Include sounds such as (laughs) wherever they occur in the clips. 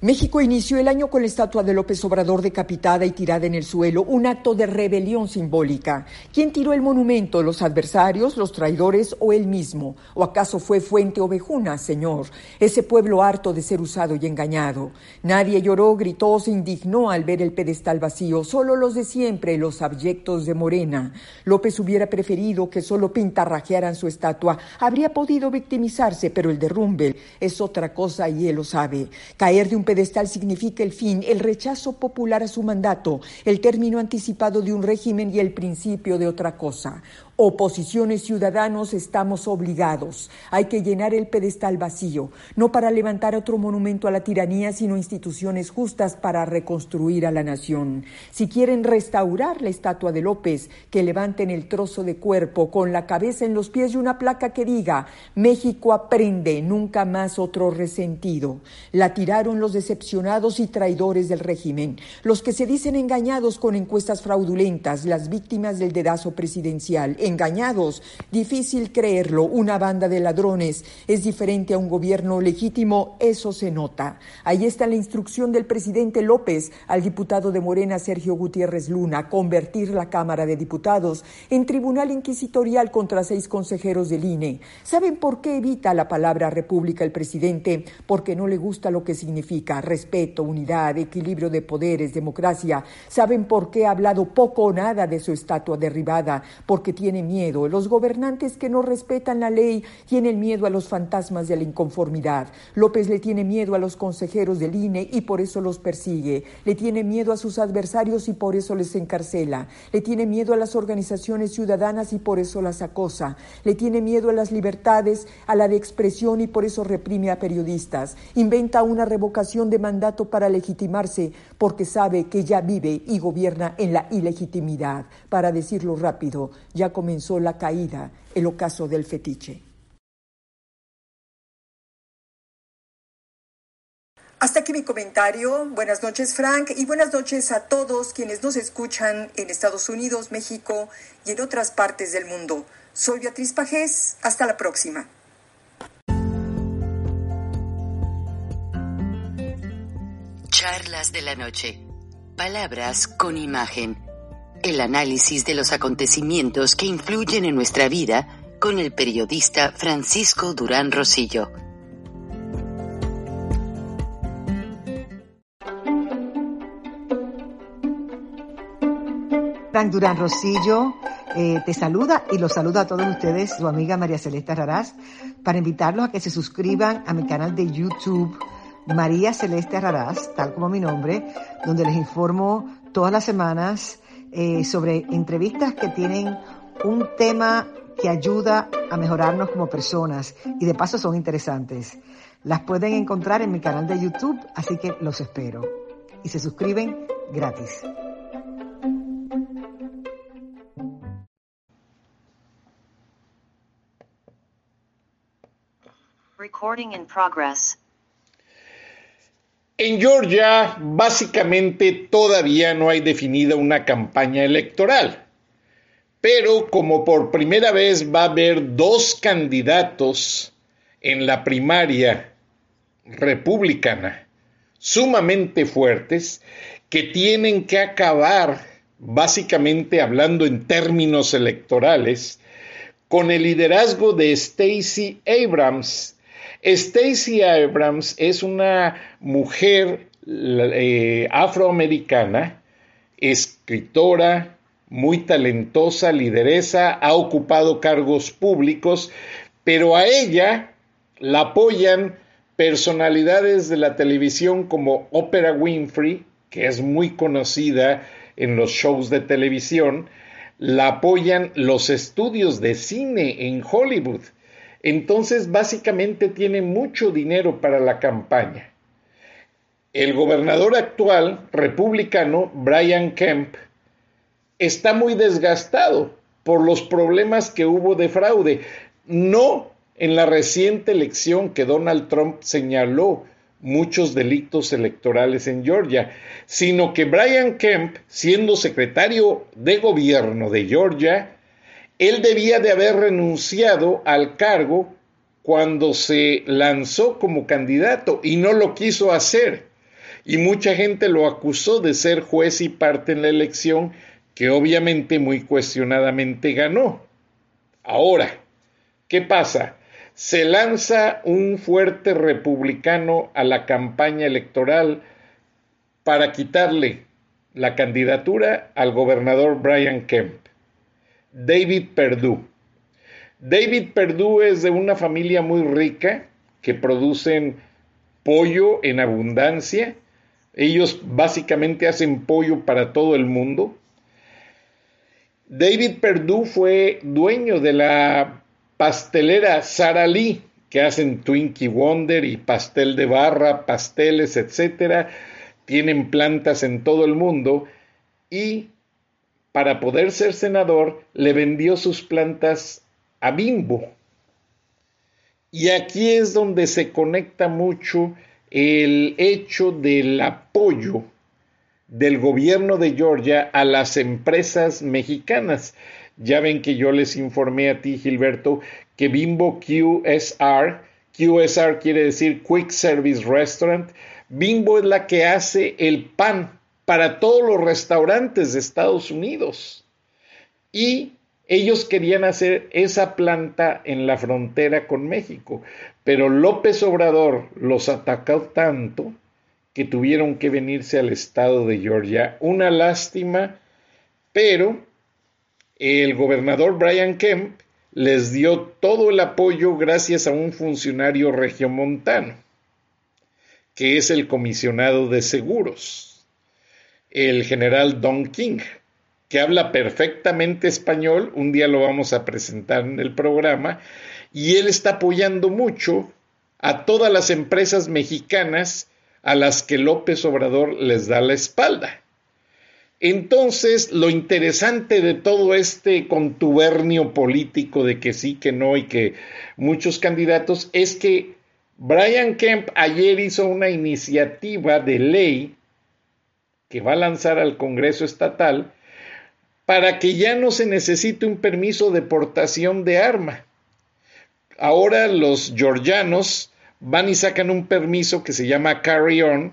México inició el año con la estatua de López Obrador decapitada y tirada en el suelo, un acto de rebelión simbólica. ¿Quién tiró el monumento? ¿Los adversarios, los traidores o él mismo? ¿O acaso fue Fuente Ovejuna, señor? Ese pueblo harto de ser usado y engañado. Nadie lloró, gritó, se indignó al ver el pedestal vacío, solo los de siempre, los abyectos de Morena. López hubiera preferido que solo pintarrajearan su estatua. Habría podido victimizarse, pero el derrumbe es otra cosa y él lo sabe. Caer de un pedestal significa el fin, el rechazo popular a su mandato, el término anticipado de un régimen y el principio de otra cosa. Oposiciones ciudadanos estamos obligados. Hay que llenar el pedestal vacío, no para levantar otro monumento a la tiranía, sino instituciones justas para reconstruir a la nación. Si quieren restaurar la estatua de López, que levanten el trozo de cuerpo con la cabeza en los pies y una placa que diga México aprende, nunca más otro resentido. La tiraron los decepcionados y traidores del régimen, los que se dicen engañados con encuestas fraudulentas, las víctimas del dedazo presidencial engañados. Difícil creerlo, una banda de ladrones es diferente a un gobierno legítimo, eso se nota. Ahí está la instrucción del presidente López al diputado de Morena Sergio Gutiérrez Luna, convertir la Cámara de Diputados en tribunal inquisitorial contra seis consejeros del INE. ¿Saben por qué evita la palabra república el presidente? Porque no le gusta lo que significa respeto, unidad, equilibrio de poderes, democracia. ¿Saben por qué ha hablado poco o nada de su estatua derribada? Porque tiene miedo. Los gobernantes que no respetan la ley tienen miedo a los fantasmas de la inconformidad. López le tiene miedo a los consejeros del INE y por eso los persigue. Le tiene miedo a sus adversarios y por eso les encarcela. Le tiene miedo a las organizaciones ciudadanas y por eso las acosa. Le tiene miedo a las libertades, a la de expresión y por eso reprime a periodistas. Inventa una revocación de mandato para legitimarse porque sabe que ya vive y gobierna en la ilegitimidad. Para decirlo rápido, ya comenzó la caída, el ocaso del fetiche. Hasta aquí mi comentario. Buenas noches, Frank, y buenas noches a todos quienes nos escuchan en Estados Unidos, México y en otras partes del mundo. Soy Beatriz Pajés. Hasta la próxima. Charlas de la noche. Palabras con imagen el análisis de los acontecimientos que influyen en nuestra vida con el periodista Francisco Durán Rosillo. Frank Durán Rosillo eh, te saluda y los saluda a todos ustedes, su amiga María Celeste Raraz, para invitarlos a que se suscriban a mi canal de YouTube María Celeste Raraz, tal como mi nombre, donde les informo todas las semanas eh, sobre entrevistas que tienen un tema que ayuda a mejorarnos como personas y de paso son interesantes. Las pueden encontrar en mi canal de YouTube, así que los espero. Y se suscriben gratis. Recording in progress. En Georgia, básicamente todavía no hay definida una campaña electoral, pero como por primera vez va a haber dos candidatos en la primaria republicana sumamente fuertes que tienen que acabar, básicamente hablando en términos electorales, con el liderazgo de Stacey Abrams Stacey Abrams es una mujer eh, afroamericana, escritora, muy talentosa, lideresa, ha ocupado cargos públicos, pero a ella la apoyan personalidades de la televisión como Oprah Winfrey, que es muy conocida en los shows de televisión, la apoyan los estudios de cine en Hollywood. Entonces, básicamente tiene mucho dinero para la campaña. el gobernador actual, republicano, Brian Kemp, está muy desgastado por los problemas que hubo de fraude. No en la reciente elección que Donald Trump señaló muchos delitos electorales en Georgia, sino que Brian Kemp, siendo secretario de gobierno de Georgia, él debía de haber renunciado al cargo cuando se lanzó como candidato y no lo quiso hacer. Y mucha gente lo acusó de ser juez y parte en la elección que obviamente muy cuestionadamente ganó. Ahora, ¿qué pasa? Se lanza un fuerte republicano a la campaña electoral para quitarle la candidatura al gobernador Brian Kemp, David Perdue. David Perdue es de una familia muy rica que producen pollo en abundancia. Ellos básicamente hacen pollo para todo el mundo David Perdue fue dueño de la pastelera Sara Lee, que hacen Twinkie Wonder y pastel de barra, pasteles, etcétera. Tienen plantas en todo el mundo y para poder ser senador le vendió sus plantas a Bimbo. Y aquí es donde se conecta mucho el hecho del apoyo del gobierno de Georgia a las empresas mexicanas. Ya ven que yo les informé a ti, Gilberto, que Bimbo QSR, QSR quiere decir Quick Service Restaurant, Bimbo es la que hace el pan para todos los restaurantes de Estados Unidos. Y ellos querían hacer esa planta en la frontera con México, pero López Obrador los atacó tanto que tuvieron que venirse al estado de Georgia. Una lástima, pero el gobernador Brian Kemp les dio todo el apoyo gracias a un funcionario regiomontano, que es el comisionado de seguros, el general Don King, que habla perfectamente español, un día lo vamos a presentar en el programa, y él está apoyando mucho a todas las empresas mexicanas a las que López Obrador les da la espalda. Entonces, lo interesante de todo este contubernio político de que sí, que no y que muchos candidatos es que Brian Kemp ayer hizo una iniciativa de ley que va a lanzar al Congreso Estatal para que ya no se necesite un permiso de portación de arma. Ahora los georgianos van y sacan un permiso que se llama Carry On,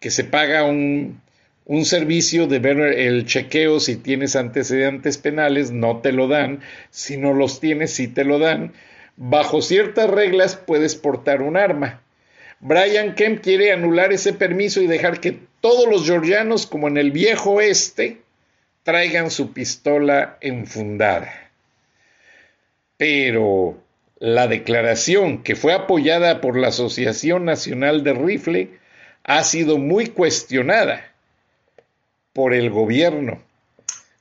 que se paga un, un servicio de ver el chequeo si tienes antecedentes penales, no te lo dan, si no los tienes, sí te lo dan. Bajo ciertas reglas puedes portar un arma. Brian Kemp quiere anular ese permiso y dejar que todos los georgianos, como en el viejo oeste, traigan su pistola enfundada. Pero la declaración, que fue apoyada por la Asociación Nacional de Rifle, ha sido muy cuestionada por el gobierno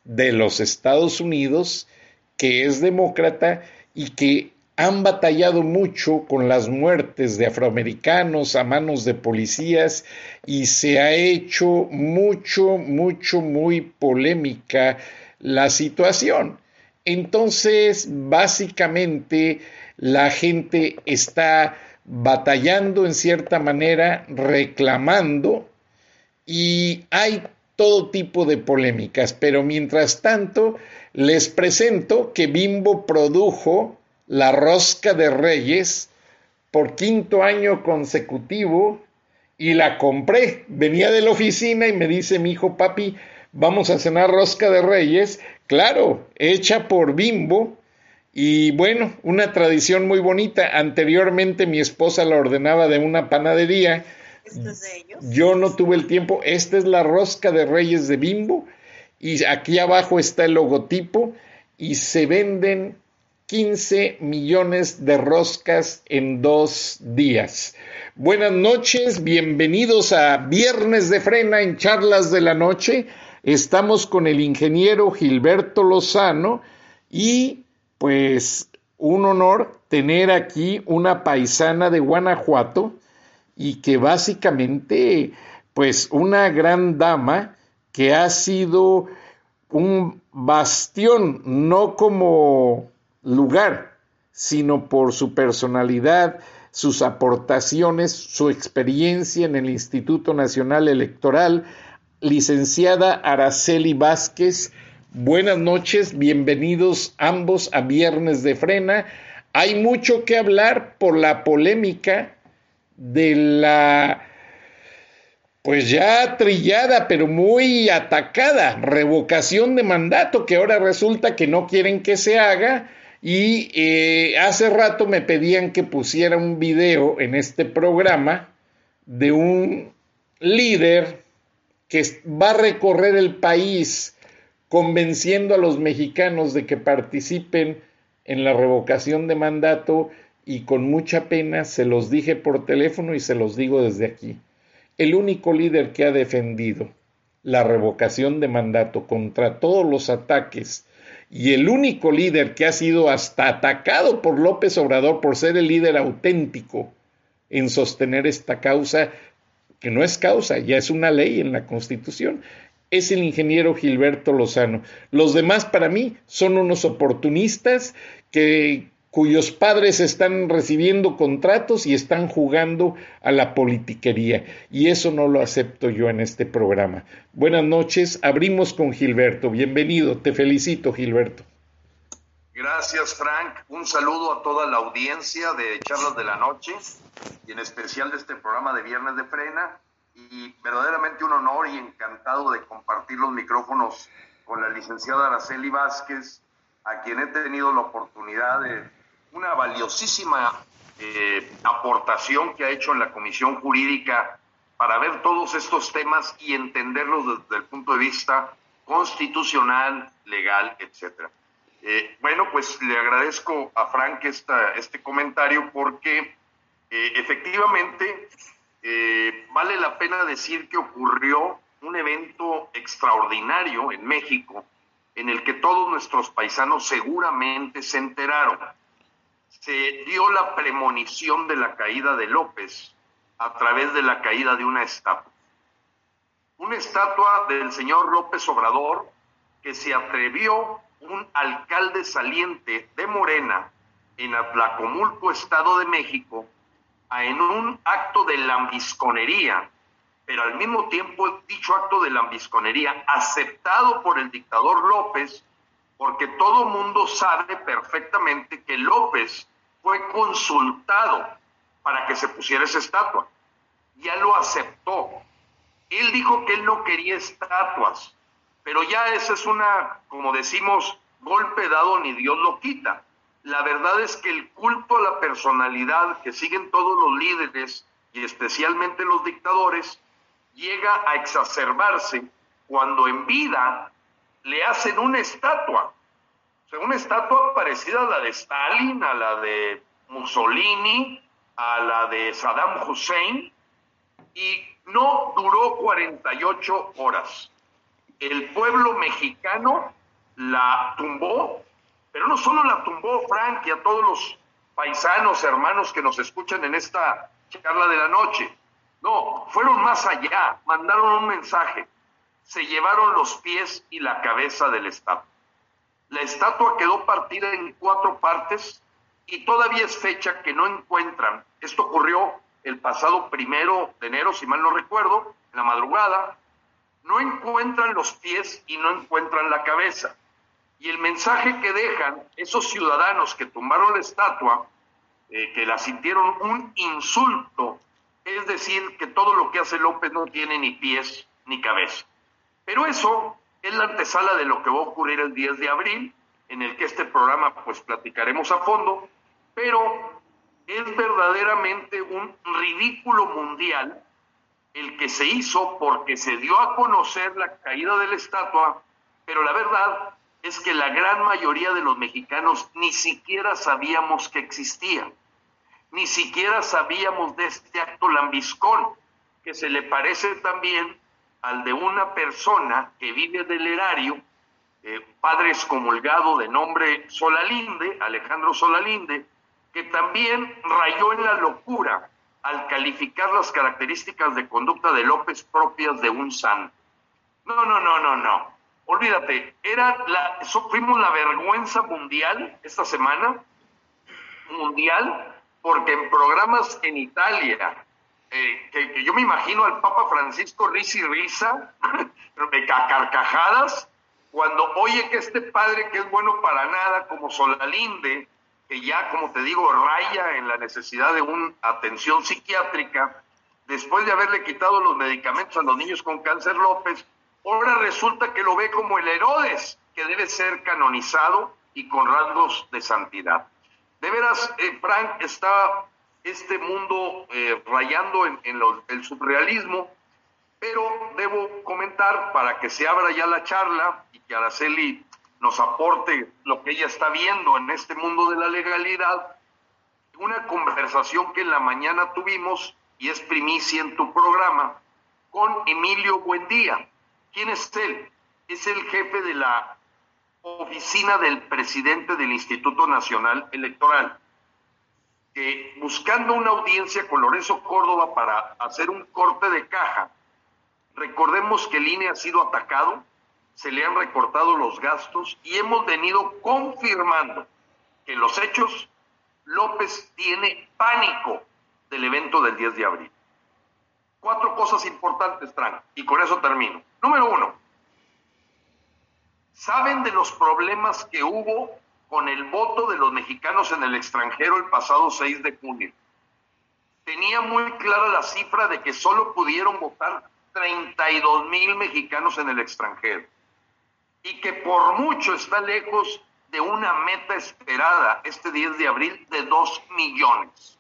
de los Estados Unidos, que es demócrata y que han batallado mucho con las muertes de afroamericanos a manos de policías y se ha hecho mucho, mucho, muy polémica la situación. Entonces, básicamente, la gente está batallando en cierta manera, reclamando y hay todo tipo de polémicas, pero mientras tanto les presento que Bimbo produjo la rosca de reyes por quinto año consecutivo y la compré. Venía de la oficina y me dice mi hijo, papi, vamos a cenar rosca de reyes. Claro, hecha por Bimbo y bueno, una tradición muy bonita. Anteriormente mi esposa la ordenaba de una panadería. es de ellos? Yo no tuve el tiempo. Esta es la rosca de Reyes de Bimbo. Y aquí abajo está el logotipo. Y se venden 15 millones de roscas en dos días. Buenas noches, bienvenidos a Viernes de Frena en Charlas de la Noche. Estamos con el ingeniero Gilberto Lozano y pues un honor tener aquí una paisana de Guanajuato y que básicamente pues una gran dama que ha sido un bastión, no como lugar, sino por su personalidad, sus aportaciones, su experiencia en el Instituto Nacional Electoral, licenciada Araceli Vázquez. Buenas noches, bienvenidos ambos a Viernes de Frena. Hay mucho que hablar por la polémica de la pues ya trillada, pero muy atacada, revocación de mandato, que ahora resulta que no quieren que se haga. Y eh, hace rato me pedían que pusiera un video en este programa de un líder que va a recorrer el país convenciendo a los mexicanos de que participen en la revocación de mandato y con mucha pena se los dije por teléfono y se los digo desde aquí. El único líder que ha defendido la revocación de mandato contra todos los ataques y el único líder que ha sido hasta atacado por López Obrador por ser el líder auténtico en sostener esta causa, que no es causa, ya es una ley en la Constitución, es el ingeniero Gilberto Lozano. Los demás para mí son unos oportunistas que cuyos padres están recibiendo contratos y están jugando a la politiquería. Y eso no lo acepto yo en este programa. Buenas noches, abrimos con Gilberto. Bienvenido, te felicito Gilberto. Gracias Frank, un saludo a toda la audiencia de Charlas de la Noche y en especial de este programa de Viernes de Frena y verdaderamente un honor y encantado de compartir los micrófonos con la licenciada Araceli Vázquez, a quien he tenido la oportunidad de una valiosísima eh, aportación que ha hecho en la Comisión Jurídica para ver todos estos temas y entenderlos desde el punto de vista constitucional, legal, etcétera. Eh, bueno, pues le agradezco a Frank esta, este comentario porque eh, efectivamente vale la pena decir que ocurrió un evento extraordinario en México en el que todos nuestros paisanos seguramente se enteraron se dio la premonición de la caída de López a través de la caída de una estatua. Una estatua del señor López Obrador que se atrevió un alcalde saliente de Morena en Atlacomulco, Estado de México, a en un acto de lambisconería, pero al mismo tiempo dicho acto de lambisconería aceptado por el dictador López, porque todo mundo sabe perfectamente que López fue consultado para que se pusiera esa estatua. Ya lo aceptó. Él dijo que él no quería estatuas, pero ya esa es una, como decimos, golpe dado ni Dios lo quita. La verdad es que el culto a la personalidad que siguen todos los líderes y especialmente los dictadores llega a exacerbarse cuando en vida le hacen una estatua una estatua parecida a la de Stalin, a la de Mussolini, a la de Saddam Hussein, y no duró 48 horas. El pueblo mexicano la tumbó, pero no solo la tumbó Frank y a todos los paisanos, hermanos que nos escuchan en esta charla de la noche. No, fueron más allá, mandaron un mensaje, se llevaron los pies y la cabeza del Estado. La estatua quedó partida en cuatro partes y todavía es fecha que no encuentran. Esto ocurrió el pasado primero de enero, si mal no recuerdo, en la madrugada. No encuentran los pies y no encuentran la cabeza. Y el mensaje que dejan esos ciudadanos que tumbaron la estatua, eh, que la sintieron un insulto, es decir, que todo lo que hace López no tiene ni pies ni cabeza. Pero eso es la antesala de lo que va a ocurrir el 10 de abril, en el que este programa pues platicaremos a fondo, pero es verdaderamente un ridículo mundial el que se hizo porque se dio a conocer la caída de la estatua, pero la verdad es que la gran mayoría de los mexicanos ni siquiera sabíamos que existía, ni siquiera sabíamos de este acto lambiscón, que se le parece también al de una persona que vive del erario, eh, padre excomulgado de nombre Solalinde, Alejandro Solalinde, que también rayó en la locura al calificar las características de conducta de López propias de un santo. No, no, no, no, no. Olvídate, era la, fuimos la vergüenza mundial esta semana, mundial, porque en programas en Italia, eh, que, yo me imagino al Papa Francisco risa y risa, (laughs) carcajadas, cuando oye que este padre que es bueno para nada, como Solalinde, que ya, como te digo, raya en la necesidad de una atención psiquiátrica, después de haberle quitado los medicamentos a los niños con cáncer López, ahora resulta que lo ve como el Herodes, que debe ser canonizado y con rasgos de santidad. De veras, eh, Frank, está este mundo eh, rayando en, el surrealismo, pero debo comentar para que se abra ya la charla y que Araceli nos aporte lo que ella está viendo en este mundo de la legalidad, una conversación que en la mañana tuvimos y es primicia en tu programa con Emilio Buendía. ¿Quién es él? Es el jefe de la oficina del presidente del Instituto Nacional Electoral que buscando una audiencia con Lorenzo Córdoba para hacer un corte de caja, recordemos que el INE ha sido atacado, se le han recortado los gastos y hemos venido confirmando que los hechos López tiene pánico del evento del 10 de abril. Cuatro cosas importantes, Tran, y con eso termino. Número uno, ¿saben de los problemas que hubo con el voto de los mexicanos en el extranjero el pasado 6 de junio. Tenía muy clara la cifra de que solo pudieron votar 32 mil mexicanos en el extranjero y que por mucho está lejos de una meta esperada este 10 de abril de 2 millones.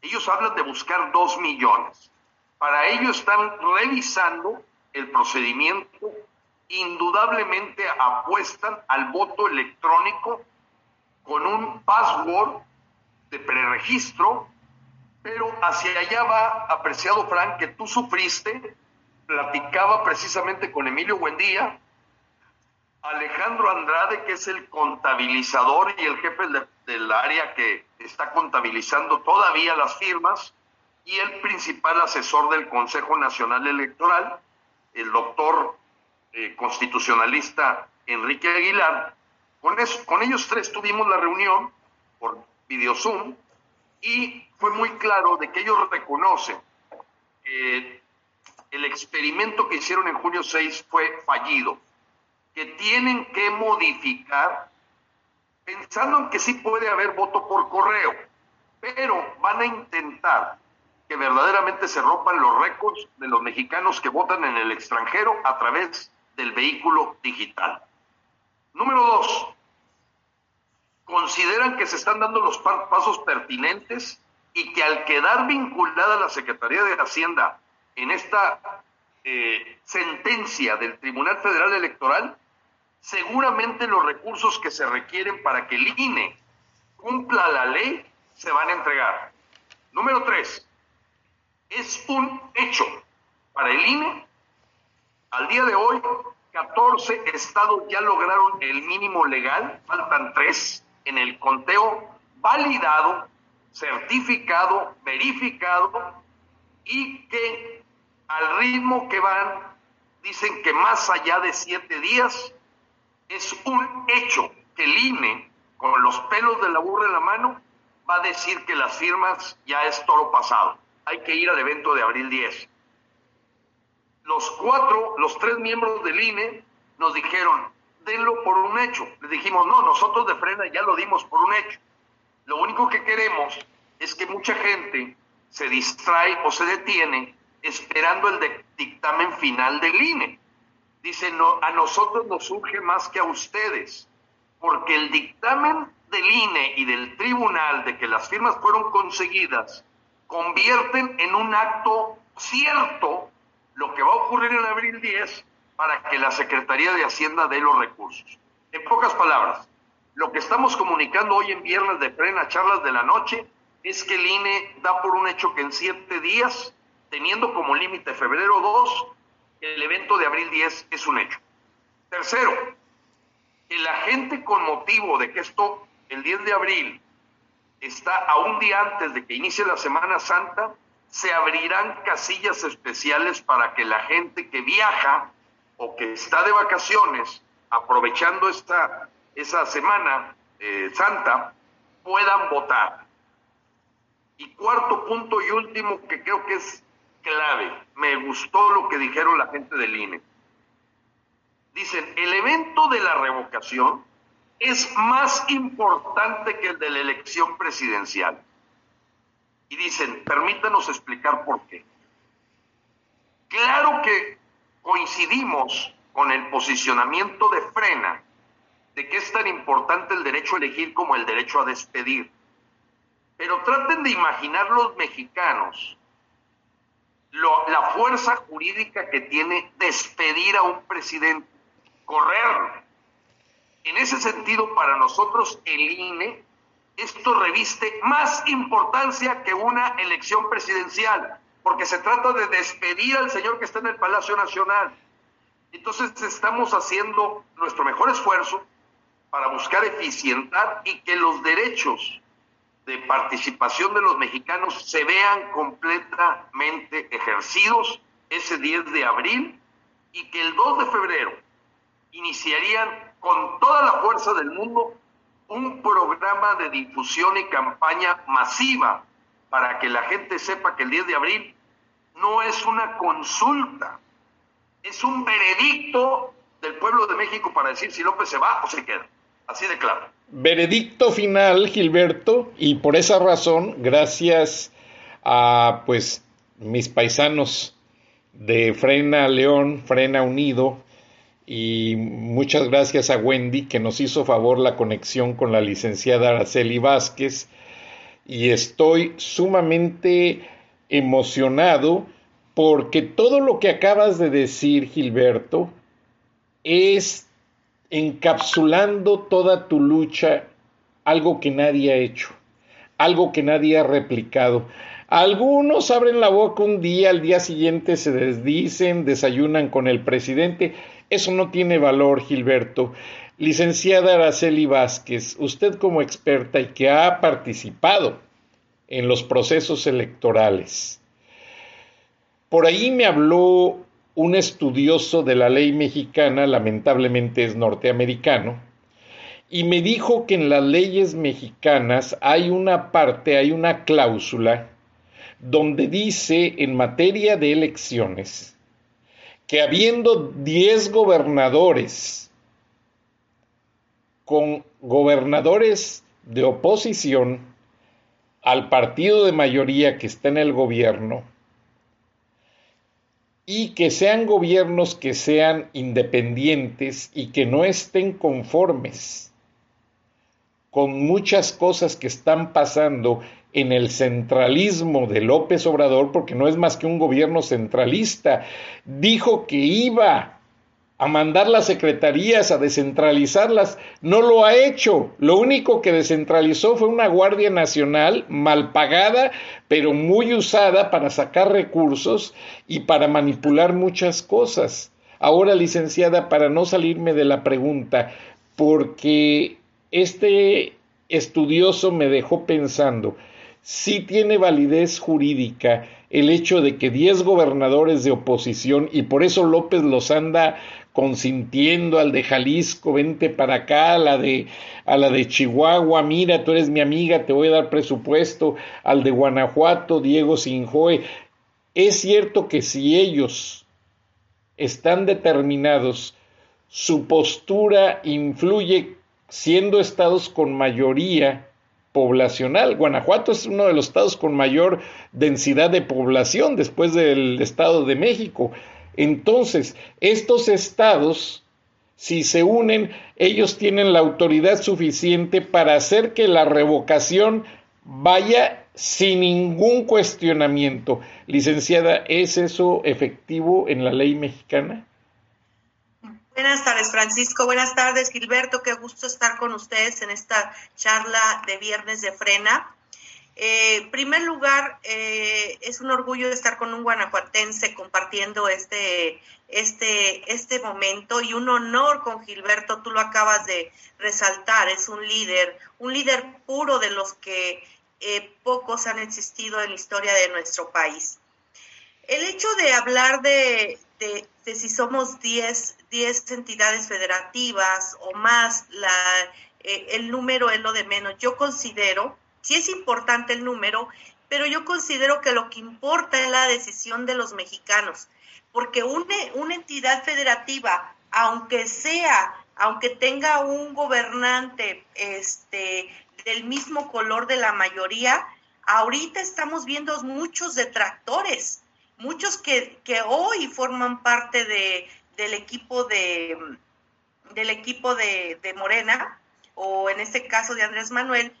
Ellos hablan de buscar 2 millones. Para ello están revisando el procedimiento indudablemente apuestan al voto electrónico con un password de preregistro, pero hacia allá va, apreciado Frank, que tú sufriste, platicaba precisamente con Emilio Buendía, Alejandro Andrade, que es el contabilizador y el jefe del área que está contabilizando todavía las firmas, y el principal asesor del Consejo Nacional Electoral, el doctor eh, constitucionalista Enrique Aguilar. Con, ellos tres tuvimos la reunión por video Zoom y fue muy claro de que ellos reconocen que el experimento que hicieron en junio 6 fue fallido, que tienen que modificar, pensando en que sí puede haber voto por correo, pero van a intentar que verdaderamente se rompan los récords de los mexicanos que votan en el extranjero a través del vehículo digital. Número dos, consideran que se están dando los pasos pertinentes y que al quedar vinculada la Secretaría de Hacienda en esta eh, sentencia del Tribunal Federal Electoral, seguramente los recursos que se requieren para que el INE cumpla la ley se van a entregar. Número tres, es un hecho para el INE al día de hoy, 14 estados ya lograron el mínimo legal, faltan tres en el conteo validado, certificado, verificado y que al ritmo que van, dicen que más allá de siete días, es un hecho que el INE, con los pelos de la burra en la mano, va a decir que las firmas ya es toro pasado. Hay que ir al evento de abril 10 los cuatro, los tres miembros del INE nos dijeron, denlo por un hecho. Le dijimos, no, nosotros de frena ya lo dimos por un hecho. Lo único que queremos es que mucha gente se distrae o se detiene esperando el dictamen final del INE. Dice, no, a nosotros nos surge más que a ustedes, porque el dictamen del INE y del tribunal de que las firmas fueron conseguidas convierten en un acto cierto lo que va a ocurrir en abril 10 para que la Secretaría de Hacienda dé los recursos. En pocas palabras, lo que estamos comunicando hoy en viernes de plena charlas de la noche es que el INE da por un hecho que en siete días, teniendo como límite febrero 2, el evento de abril 10 es un hecho. Tercero, que la gente con motivo de que esto, el 10 de abril, está a un día antes de que inicie la Semana Santa, se abrirán casillas especiales para que la gente que viaja o que está de vacaciones, aprovechando esta, esa Semana eh, Santa, puedan votar. Y cuarto punto y último que creo que es clave, me gustó lo que dijeron la gente del INE. Dicen, el evento de la revocación es más importante que el de la elección presidencial. Y dicen, permítanos explicar por qué. Claro que coincidimos con el posicionamiento de Frena de que es tan importante el derecho a elegir como el derecho a despedir. Pero traten de imaginar los mexicanos la fuerza jurídica que tiene despedir a un presidente, correr. En ese sentido, para nosotros el INE, esto reviste más importancia que una elección presidencial, porque se trata de despedir al señor que está en el Palacio Nacional. Entonces estamos haciendo nuestro mejor esfuerzo para buscar eficientar y que los derechos de participación de los mexicanos se vean completamente ejercidos ese 10 de abril y que el 2 de febrero iniciarían con toda la fuerza del mundo un programa de difusión y campaña masiva para que la gente sepa que el 10 de abril no es una consulta, es un veredicto del pueblo de México para decir si López se va o se queda. Así de claro. Veredicto final, Gilberto, y por esa razón, gracias a pues mis paisanos de Frena León, Frena Unido, y muchas gracias a Wendy que nos hizo favor la conexión con la licenciada Araceli Vázquez, y estoy sumamente emocionado porque todo lo que acabas de decir, Gilberto, es encapsulando toda tu lucha algo que nadie ha hecho, algo que nadie ha replicado. Algunos abren la boca un día, al día siguiente se desdicen, desayunan con el presidente. Eso no tiene valor, Gilberto. Licenciada Araceli Vázquez, usted como experta y que ha participado en los procesos electorales, por ahí me habló un estudioso de la ley mexicana, lamentablemente es norteamericano, y me dijo que en las leyes mexicanas hay una parte, hay una cláusula donde dice en materia de elecciones que habiendo 10 gobernadores con gobernadores de oposición al partido de mayoría que está en el gobierno, y que sean gobiernos que sean independientes y que no estén conformes con muchas cosas que están pasando en el centralismo de López Obrador, porque no es más que un gobierno centralista. Dijo que iba a mandar las secretarías, a descentralizarlas. No lo ha hecho. Lo único que descentralizó fue una Guardia Nacional mal pagada, pero muy usada para sacar recursos y para manipular muchas cosas. Ahora, licenciada, para no salirme de la pregunta, porque este estudioso me dejó pensando, si tiene validez jurídica el hecho de que 10 gobernadores de oposición, y por eso López los anda consintiendo al de Jalisco, vente para acá, a la de, a la de Chihuahua, mira, tú eres mi amiga, te voy a dar presupuesto, al de Guanajuato, Diego Sinjoe. Es cierto que si ellos están determinados, su postura influye siendo estados con mayoría poblacional. Guanajuato es uno de los estados con mayor densidad de población después del Estado de México. Entonces, estos estados, si se unen, ellos tienen la autoridad suficiente para hacer que la revocación vaya sin ningún cuestionamiento. Licenciada, ¿es eso efectivo en la ley mexicana? Buenas tardes, Francisco. Buenas tardes, Gilberto. Qué gusto estar con ustedes en esta charla de Viernes de Frena. en primer lugar, eh, es un orgullo estar con un guanajuatense compartiendo este, este, este momento y un honor con Gilberto, tú lo acabas de resaltar, es un líder, un líder puro de los que eh, pocos han existido en la historia de nuestro país. El hecho de hablar de, de, si somos 10, 10 entidades federativas o más, la, eh, el número es lo de menos. Yo considero sí es importante el número, pero yo considero que lo que importa es la decisión de los mexicanos, porque una, una entidad federativa, aunque sea, aunque tenga un gobernante este, del mismo color de la mayoría, ahorita estamos viendo muchos detractores, muchos que, hoy forman parte de, del equipo de del equipo de Morena, o en este caso de Andrés Manuel,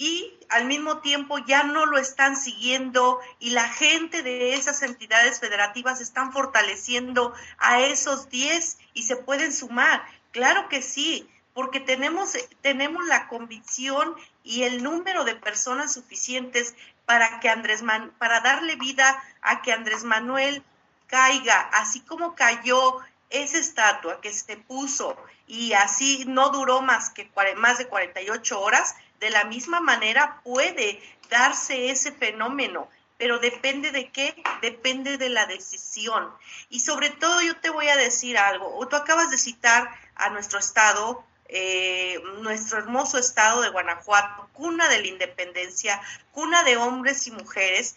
y al mismo tiempo ya no lo están siguiendo y la gente de esas entidades federativas están fortaleciendo a esos 10 y se pueden sumar. Claro que sí, porque tenemos, tenemos la convicción y el número de personas suficientes para que Andrés Man, para darle vida a que Andrés Manuel caiga, así como cayó esa estatua que se puso y así no duró más que más de 48 horas, de la misma manera puede darse ese fenómeno, pero depende de qué, depende de la decisión. Y sobre todo yo te voy a decir algo, tú acabas de citar a nuestro estado, eh, nuestro hermoso estado de Guanajuato, cuna de la independencia, cuna de hombres y mujeres,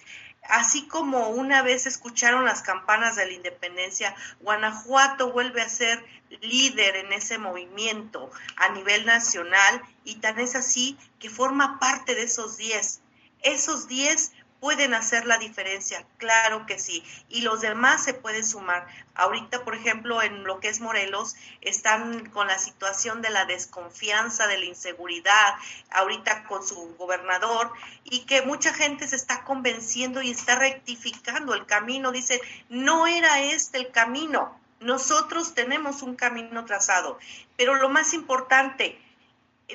Así como una vez escucharon las campanas de la independencia, Guanajuato vuelve a ser líder en ese movimiento a nivel nacional y tan es así que forma parte de esos 10. Esos 10 pueden hacer la diferencia, claro que sí, y los demás se pueden sumar. Ahorita, por ejemplo, en lo que es Morelos, están con la situación de la desconfianza, de la inseguridad, ahorita con su gobernador, y que mucha gente se está convenciendo y está rectificando el camino, dice, no era este el camino, nosotros tenemos un camino trazado, pero lo más importante,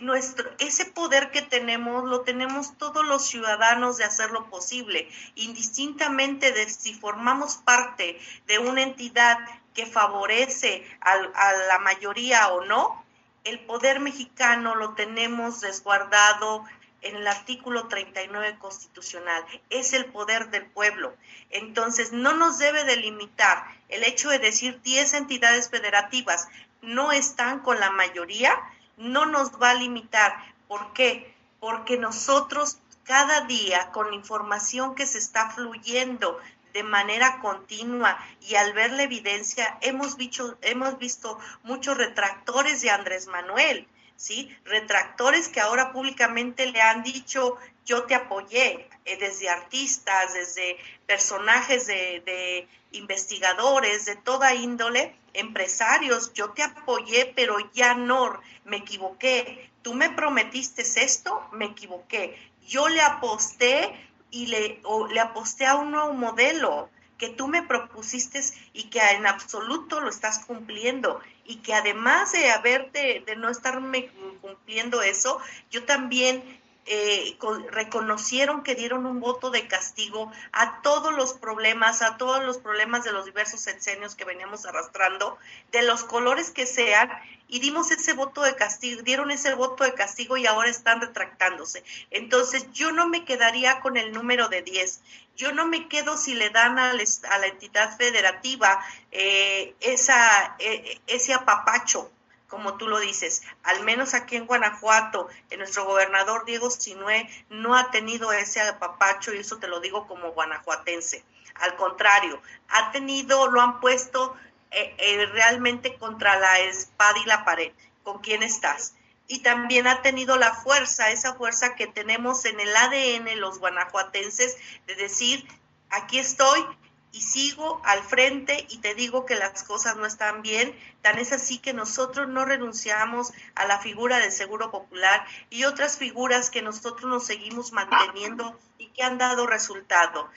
nuestro, ese poder que tenemos lo tenemos todos los ciudadanos de hacerlo posible, indistintamente de si formamos parte de una entidad que favorece a, a la mayoría o no, el poder mexicano lo tenemos resguardado en el artículo 39 constitucional. Es el poder del pueblo. Entonces, no nos debe delimitar el hecho de decir 10 entidades federativas no están con la mayoría, no nos va a limitar. ¿Por qué? Porque nosotros cada día con información que se está fluyendo de manera continua y al ver la evidencia hemos visto, hemos visto muchos retractores de Andrés Manuel, ¿sí? Retractores que ahora públicamente le han dicho yo te apoyé, eh, desde artistas, desde personajes de, de investigadores de toda índole, empresarios, yo te apoyé, pero ya no, me equivoqué. Tú me prometiste esto, me equivoqué. Yo le aposté y le, le aposté a un nuevo modelo que tú me propusiste y que en absoluto lo estás cumpliendo y que además de haberte, de no estarme cumpliendo eso, yo también eh, reconocieron que dieron un voto de castigo a todos los problemas, a todos los problemas de los diversos sexenios que veníamos arrastrando, de los colores que sean, y dimos ese voto de castigo, dieron ese voto de castigo y ahora están retractándose. Entonces, yo no me quedaría con el número de 10. Yo no me quedo si le dan a, la entidad federativa eh, esa, eh, ese apapacho como tú lo dices, al menos aquí en Guanajuato, nuestro gobernador Diego Sinué no ha tenido ese apapacho y eso te lo digo como guanajuatense. Al contrario, ha tenido, lo han puesto eh, eh, realmente contra la espada y la pared. ¿Con quién estás? Y también ha tenido la fuerza, esa fuerza que tenemos en el ADN los guanajuatenses de decir, aquí estoy, y sigo al frente y te digo que las cosas no están bien. Tan es así que nosotros no renunciamos a la figura del Seguro Popular y otras figuras que nosotros nos seguimos manteniendo y que han dado resultado.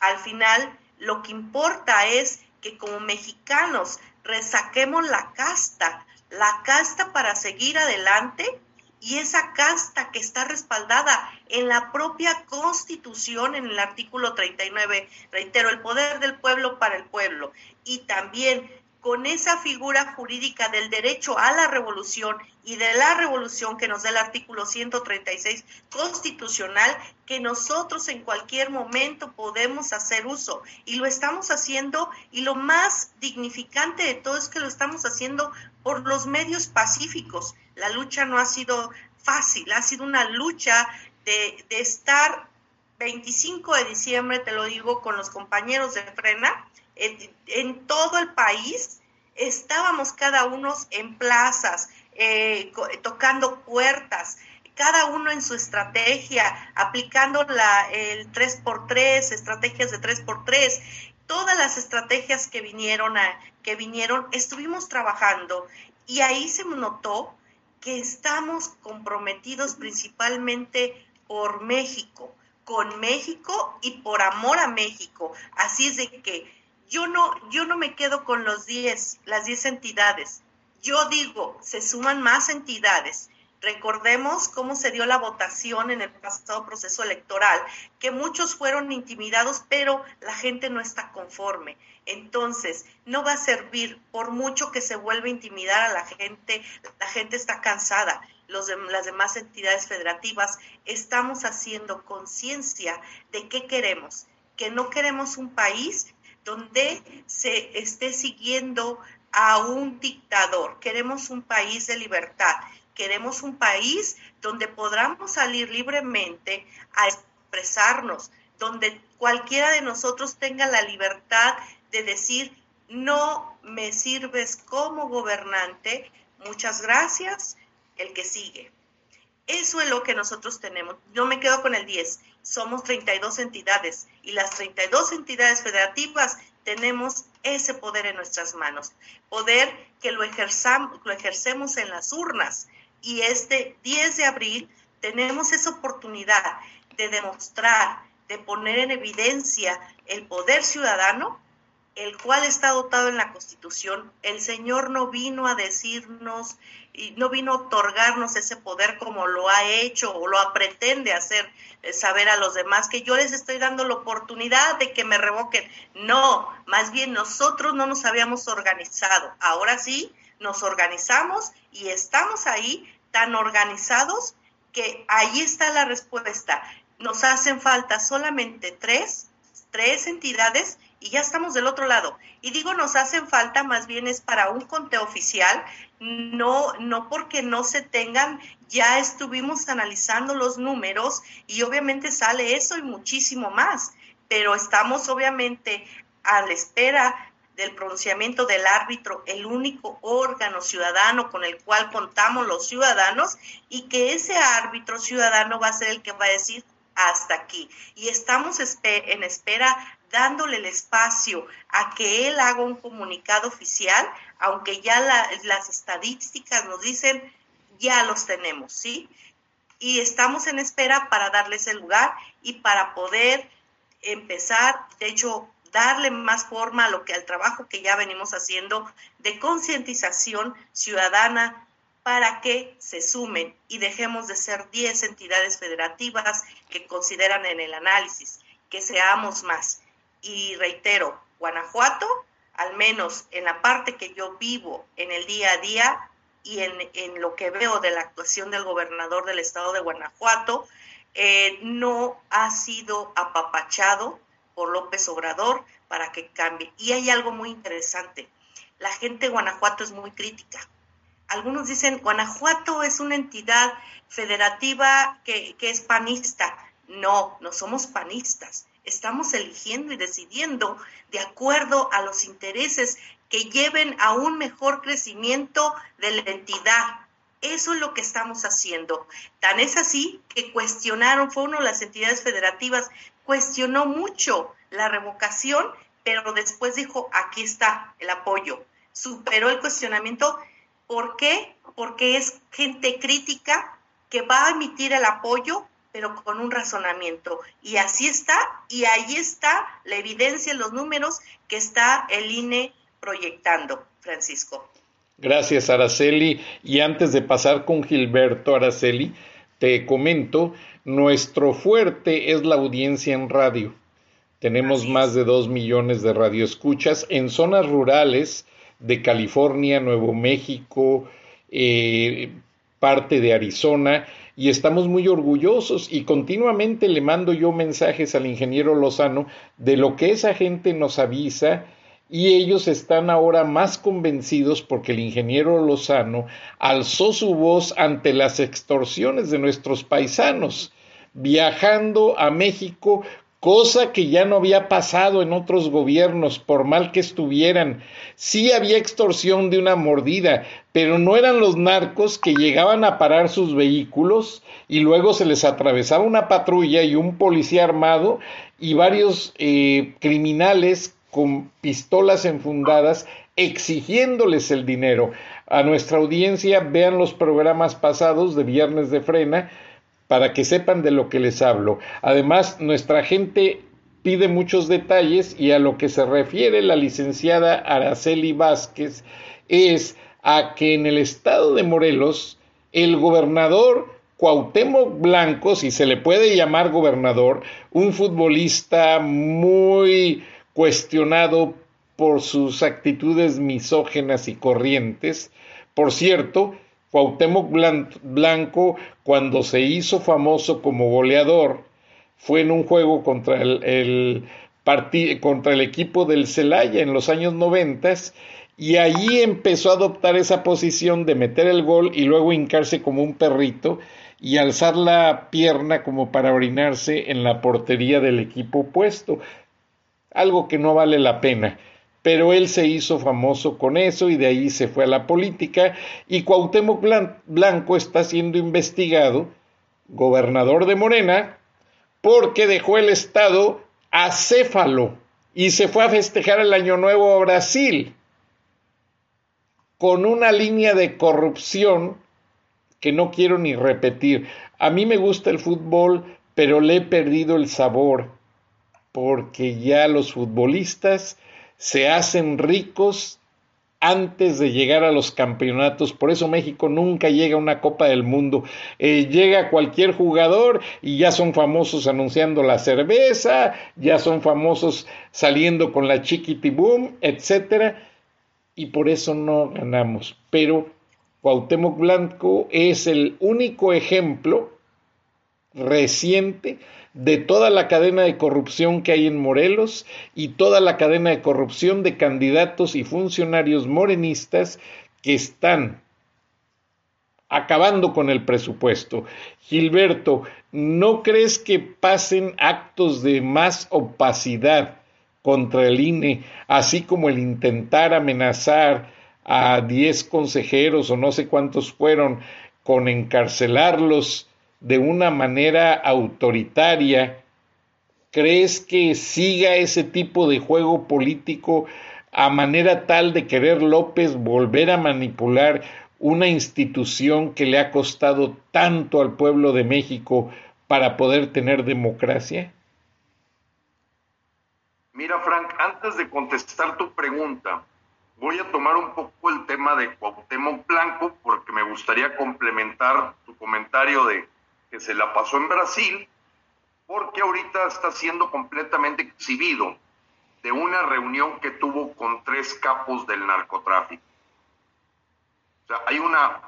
Al final, lo que importa es que como mexicanos resaquemos la casta, la casta para seguir adelante y esa casta que está respaldada en la propia Constitución, en el artículo 39, reitero, el poder del pueblo para el pueblo, y también con esa figura jurídica del derecho a la revolución y de la revolución que nos da el artículo 136 constitucional, que nosotros en cualquier momento podemos hacer uso. Y lo estamos haciendo, y lo más dignificante de todo es que lo estamos haciendo por los medios pacíficos. La lucha no ha sido fácil, ha sido una lucha de, estar 25 de diciembre, te lo digo, con los compañeros de Frena, en, todo el país estábamos cada uno en plazas, eh, tocando puertas, cada uno en su estrategia, aplicando la, el 3x3, estrategias de 3x3, todas las estrategias que vinieron, a, que vinieron, estuvimos trabajando y ahí se notó que estamos comprometidos principalmente por México, con México y por amor a México. Así es de que yo no, yo no me quedo con los 10, las 10 entidades. Yo digo, se suman más entidades. Recordemos cómo se dio la votación en el pasado proceso electoral, que muchos fueron intimidados, pero la gente no está conforme. Entonces, no va a servir por mucho que se vuelva a intimidar a la gente, la gente está cansada. Los las demás entidades federativas estamos haciendo conciencia de qué queremos, que no queremos un país donde se esté siguiendo a un dictador. Queremos un país de libertad. Queremos un país donde podamos salir libremente a expresarnos, donde cualquiera de nosotros tenga la libertad de decir, no me sirves como gobernante, muchas gracias, el que sigue. Eso es lo que nosotros tenemos. No me quedo con el 10. Somos 32 entidades y las 32 entidades federativas tenemos ese poder en nuestras manos. Poder que lo, ejerzamos, lo ejercemos en las urnas. Y este 10 de abril tenemos esa oportunidad de demostrar, de poner en evidencia el poder ciudadano el cual está dotado en la Constitución, el Señor no vino a decirnos y no vino a otorgarnos ese poder como lo ha hecho o lo pretende hacer eh, saber a los demás que yo les estoy dando la oportunidad de que me revoquen. No, más bien nosotros no nos habíamos organizado. Ahora sí, nos organizamos y estamos ahí tan organizados que ahí está la respuesta. Nos hacen falta solamente tres, tres entidades y ya estamos del otro lado. Y digo, nos hacen falta, más bien es para un conteo oficial, no, no porque no se tengan, ya estuvimos analizando los números y obviamente sale eso y muchísimo más, pero estamos obviamente a la espera del pronunciamiento del árbitro, el único órgano ciudadano con el cual contamos los ciudadanos y que ese árbitro ciudadano va a ser el que va a decir hasta aquí. Y estamos en espera dándole el espacio a que él haga un comunicado oficial, aunque ya las estadísticas nos dicen, ya los tenemos, ¿sí? Y estamos en espera para darles el lugar y para poder empezar, de hecho, darle más forma a lo que al trabajo que ya venimos haciendo de concientización ciudadana para que se sumen y dejemos de ser 10 entidades federativas que consideran en el análisis, que seamos más. Y reitero, Guanajuato, al menos en la parte que yo vivo en el día a día y en, lo que veo de la actuación del gobernador del estado de Guanajuato, eh, no ha sido apapachado por López Obrador para que cambie. Y hay algo muy interesante. La gente de Guanajuato es muy crítica. Algunos dicen, Guanajuato es una entidad federativa que, que es panista. No, no somos panistas estamos eligiendo y decidiendo de acuerdo a los intereses que lleven a un mejor crecimiento de la entidad. Eso es lo que estamos haciendo. Tan es así que cuestionaron, fue una de las entidades federativas, cuestionó mucho la revocación, pero después dijo, aquí está el apoyo. Superó el cuestionamiento. ¿Por qué? Porque es gente crítica que va a emitir el apoyo pero con un razonamiento. Y así está, y ahí está la evidencia en los números que está el INE proyectando, Francisco. Gracias, Araceli. Y antes de pasar con Gilberto, Araceli, te comento, nuestro fuerte es la audiencia en radio. Tenemos más de dos millones de radioescuchas en zonas rurales de California, Nuevo México, eh, parte de Arizona y estamos muy orgullosos y continuamente le mando yo mensajes al ingeniero Lozano de lo que esa gente nos avisa y ellos están ahora más convencidos porque el ingeniero Lozano alzó su voz ante las extorsiones de nuestros paisanos, viajando a México cosa que ya no había pasado en otros gobiernos, por mal que estuvieran. Sí había extorsión de una mordida, pero no eran los narcos que llegaban a parar sus vehículos y luego se les atravesaba una patrulla y un policía armado y varios eh, criminales con pistolas enfundadas exigiéndoles el dinero. A nuestra audiencia vean los programas pasados de Viernes de Frena para que sepan de lo que les hablo. Además, nuestra gente pide muchos detalles y a lo que se refiere la licenciada Araceli Vázquez es a que en el estado de Morelos el gobernador Cuauhtémoc Blanco, si se le puede llamar gobernador, un futbolista muy cuestionado por sus actitudes misógenas y corrientes. Por cierto, Cuauhtémoc Blanco, cuando se hizo famoso como goleador, fue en un juego contra el, contra el equipo del Celaya en los años noventas y allí empezó a adoptar esa posición de meter el gol y luego hincarse como un perrito y alzar la pierna como para orinarse en la portería del equipo opuesto algo que no vale la pena. Pero él se hizo famoso con eso y de ahí se fue a la política y Cuauhtémoc Blanco está siendo investigado, gobernador de Morena, porque dejó el estado acéfalo y se fue a festejar el Año Nuevo a Brasil con una línea de corrupción que no quiero ni repetir. A mí me gusta el fútbol, pero le he perdido el sabor porque ya los futbolistas se hacen ricos antes de llegar a los campeonatos. Por eso México nunca llega a una Copa del Mundo. Eh, llega cualquier jugador y ya son famosos anunciando la cerveza, ya son famosos saliendo con la chiquitiboom, etcétera. Y por eso no ganamos. Pero Cuauhtémoc Blanco es el único ejemplo reciente de toda la cadena de corrupción que hay en Morelos y toda la cadena de corrupción de candidatos y funcionarios morenistas que están acabando con el presupuesto. Gilberto, ¿no crees que pasen actos de más opacidad contra el INE, así como el intentar amenazar a 10 consejeros o no sé cuántos fueron con encarcelarlos de una manera autoritaria, ¿crees que siga ese tipo de juego político a manera tal de querer López volver a manipular una institución que le ha costado tanto al pueblo de México para poder tener democracia? Mira, Frank, antes de contestar tu pregunta, voy a tomar un poco el tema de Cuauhtémoc Blanco porque me gustaría complementar tu comentario de que se la pasó en Brasil, porque ahorita está siendo completamente exhibido de una reunión que tuvo con tres capos del narcotráfico. O sea, hay una,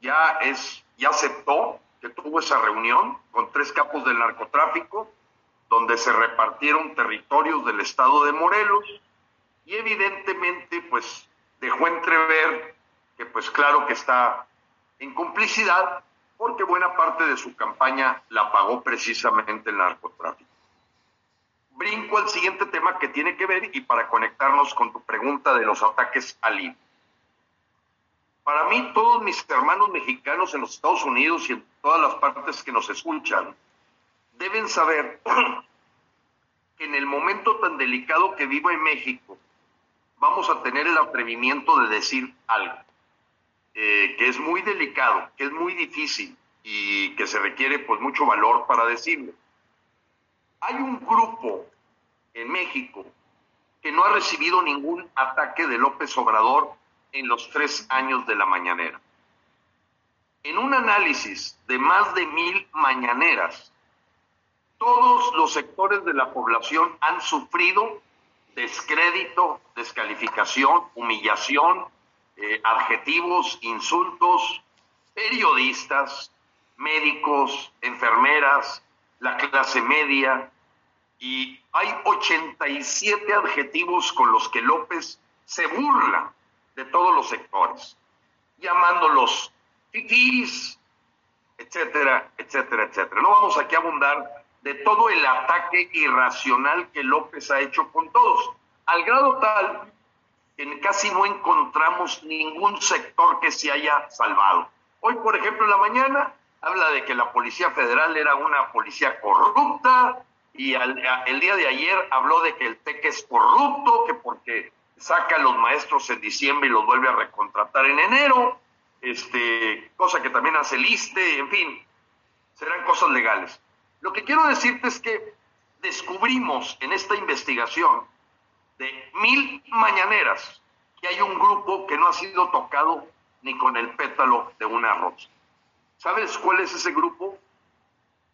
ya es, ya aceptó que tuvo esa reunión con tres capos del narcotráfico, donde se repartieron territorios del estado de Morelos, y evidentemente, pues, dejó entrever que, pues, claro que está en complicidad porque buena parte de su campaña la pagó precisamente el narcotráfico. Brinco al siguiente tema que tiene que ver y para conectarnos con tu pregunta de los ataques al INE. Para mí, todos mis hermanos mexicanos en los Estados Unidos y en todas las partes que nos escuchan deben saber (clears throat) que en el momento tan delicado que vivo en México, vamos a tener el atrevimiento de decir algo. Eh, que es muy delicado, que es muy difícil y que se requiere pues mucho valor para decirlo. Hay un grupo en México que no ha recibido ningún ataque de López Obrador en los tres años de la mañanera. En un análisis de más de mil mañaneras, todos los sectores de la población han sufrido descrédito, descalificación, humillación, eh, adjetivos, insultos, periodistas, médicos, enfermeras, la clase media, y hay 87 adjetivos con los que López se burla de todos los sectores, llamándolos fifís, etcétera, etcétera, etcétera. No vamos aquí a abundar de todo el ataque irracional que López ha hecho con todos, al grado tal que casi no encontramos ningún sector que se haya salvado. Hoy, por ejemplo, en la mañana habla de que la Policía Federal era una policía corrupta y el día de ayer habló de que el TEC es corrupto, que porque saca a los maestros en diciembre y los vuelve a recontratar en enero, este, cosa que también hace el ISTE, en fin, serán cosas legales. Lo que quiero decirte es que descubrimos en esta investigación de mil mañaneras que hay un grupo que no ha sido tocado ni con el pétalo de una rosa. ¿Sabes cuál es ese grupo,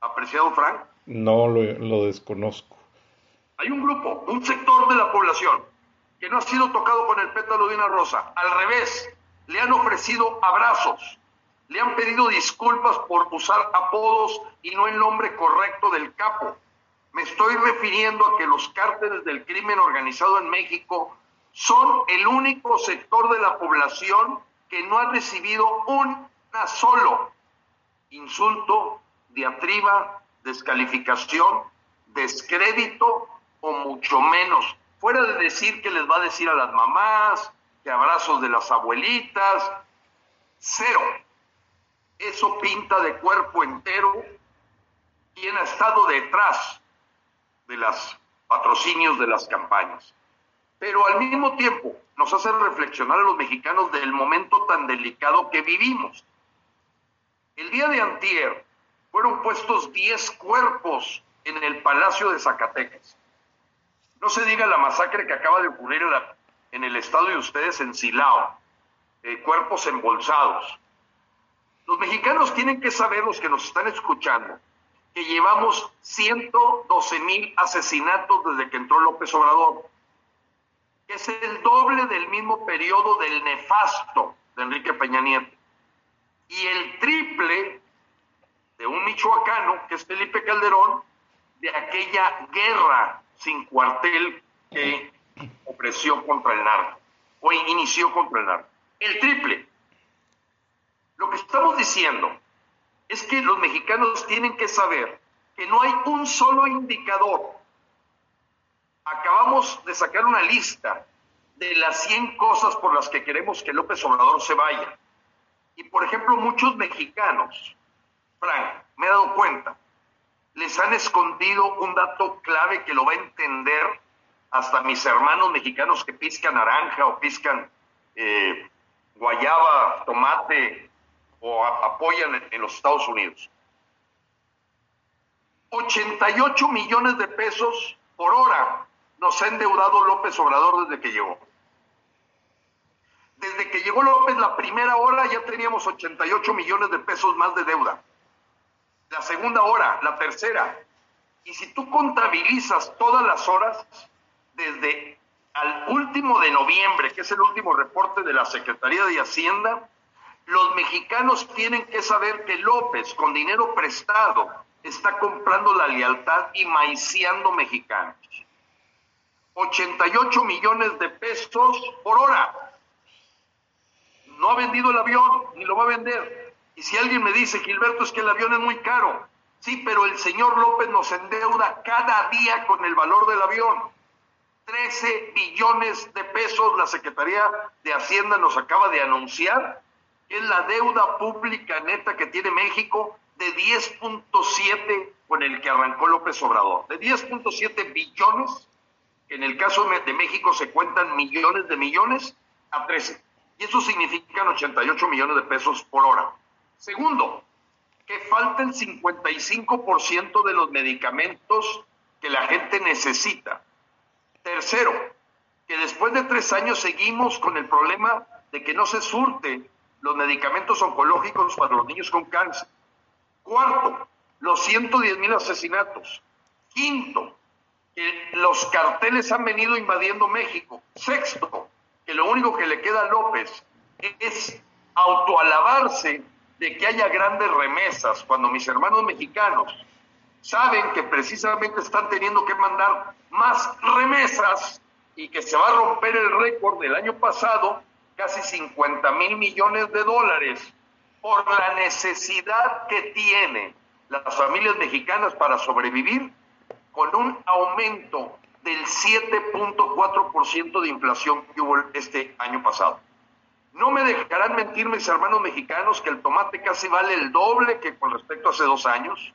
apreciado Frank? No, lo, lo desconozco. Hay un grupo, un sector de la población que no ha sido tocado con el pétalo de una rosa. Al revés, le han ofrecido abrazos, le han pedido disculpas por usar apodos y no el nombre correcto del capo. Me estoy refiriendo a que los cárteles del crimen organizado en México son el único sector de la población que no ha recibido un solo insulto, diatriba, descalificación, descrédito o mucho menos. Fuera de decir que les va a decir a las mamás, que abrazos de las abuelitas, cero. Eso pinta de cuerpo entero quien ha estado detrás de los patrocinios de las campañas. Pero al mismo tiempo nos hace reflexionar a los mexicanos del momento tan delicado que vivimos. El día de antier fueron puestos 10 cuerpos en el Palacio de Zacatecas. No se diga la masacre que acaba de ocurrir en, el estado de ustedes en Silao, eh, cuerpos embolsados. Los mexicanos tienen que saber, los que nos están escuchando, que llevamos 112 mil asesinatos desde que entró López Obrador, es el doble del mismo periodo del nefasto de Enrique Peña Nieto, y el triple de un michoacano, que es Felipe Calderón, de aquella guerra sin cuartel que ofreció contra el narco, o inició contra el narco. El triple. Lo que estamos diciendo es que los mexicanos tienen que saber que no hay un solo indicador. Acabamos de sacar una lista de las 100 cosas por las que queremos que López Obrador se vaya. Y por ejemplo, muchos mexicanos, Frank, me he dado cuenta, les han escondido un dato clave que lo va a entender hasta mis hermanos mexicanos que piscan naranja o piscan eh, guayaba, tomate, o apoyan en los Estados Unidos. 88 millones de pesos por hora nos ha endeudado López Obrador desde que llegó. Desde que llegó López la primera hora ya teníamos 88 millones de pesos más de deuda. La segunda hora, la tercera. Y si tú contabilizas todas las horas, desde al último de noviembre, que es el último reporte de la Secretaría de Hacienda, los mexicanos tienen que saber que López, con dinero prestado, está comprando la lealtad y maiciando mexicanos. 88 millones de pesos por hora. No ha vendido el avión, ni lo va a vender. Y si alguien me dice, Gilberto, es que el avión es muy caro. Sí, pero el señor López nos endeuda cada día con el valor del avión. 13 billones de pesos la Secretaría de Hacienda nos acaba de anunciar es la deuda pública neta que tiene México de 10.7 con el que arrancó López Obrador, de 10.7 billones, en el caso de México se cuentan millones de millones a 13. Y eso significa 88 millones de pesos por hora. Segundo, que falta el 55% de los medicamentos que la gente necesita. Tercero, que después de tres años seguimos con el problema de que no se surte los medicamentos oncológicos para los niños con cáncer. Cuarto, los 110 mil asesinatos. Quinto, que los carteles han venido invadiendo México. Sexto, que lo único que le queda a López es autoalabarse de que haya grandes remesas cuando mis hermanos mexicanos saben que precisamente están teniendo que mandar más remesas y que se va a romper el récord del año pasado, casi 50 mil millones de dólares, por la necesidad que tienen las familias mexicanas para sobrevivir con un aumento del 7.4% de inflación que hubo este año pasado. No me dejarán mentir mis hermanos mexicanos que el tomate casi vale el doble que con respecto a hace dos años,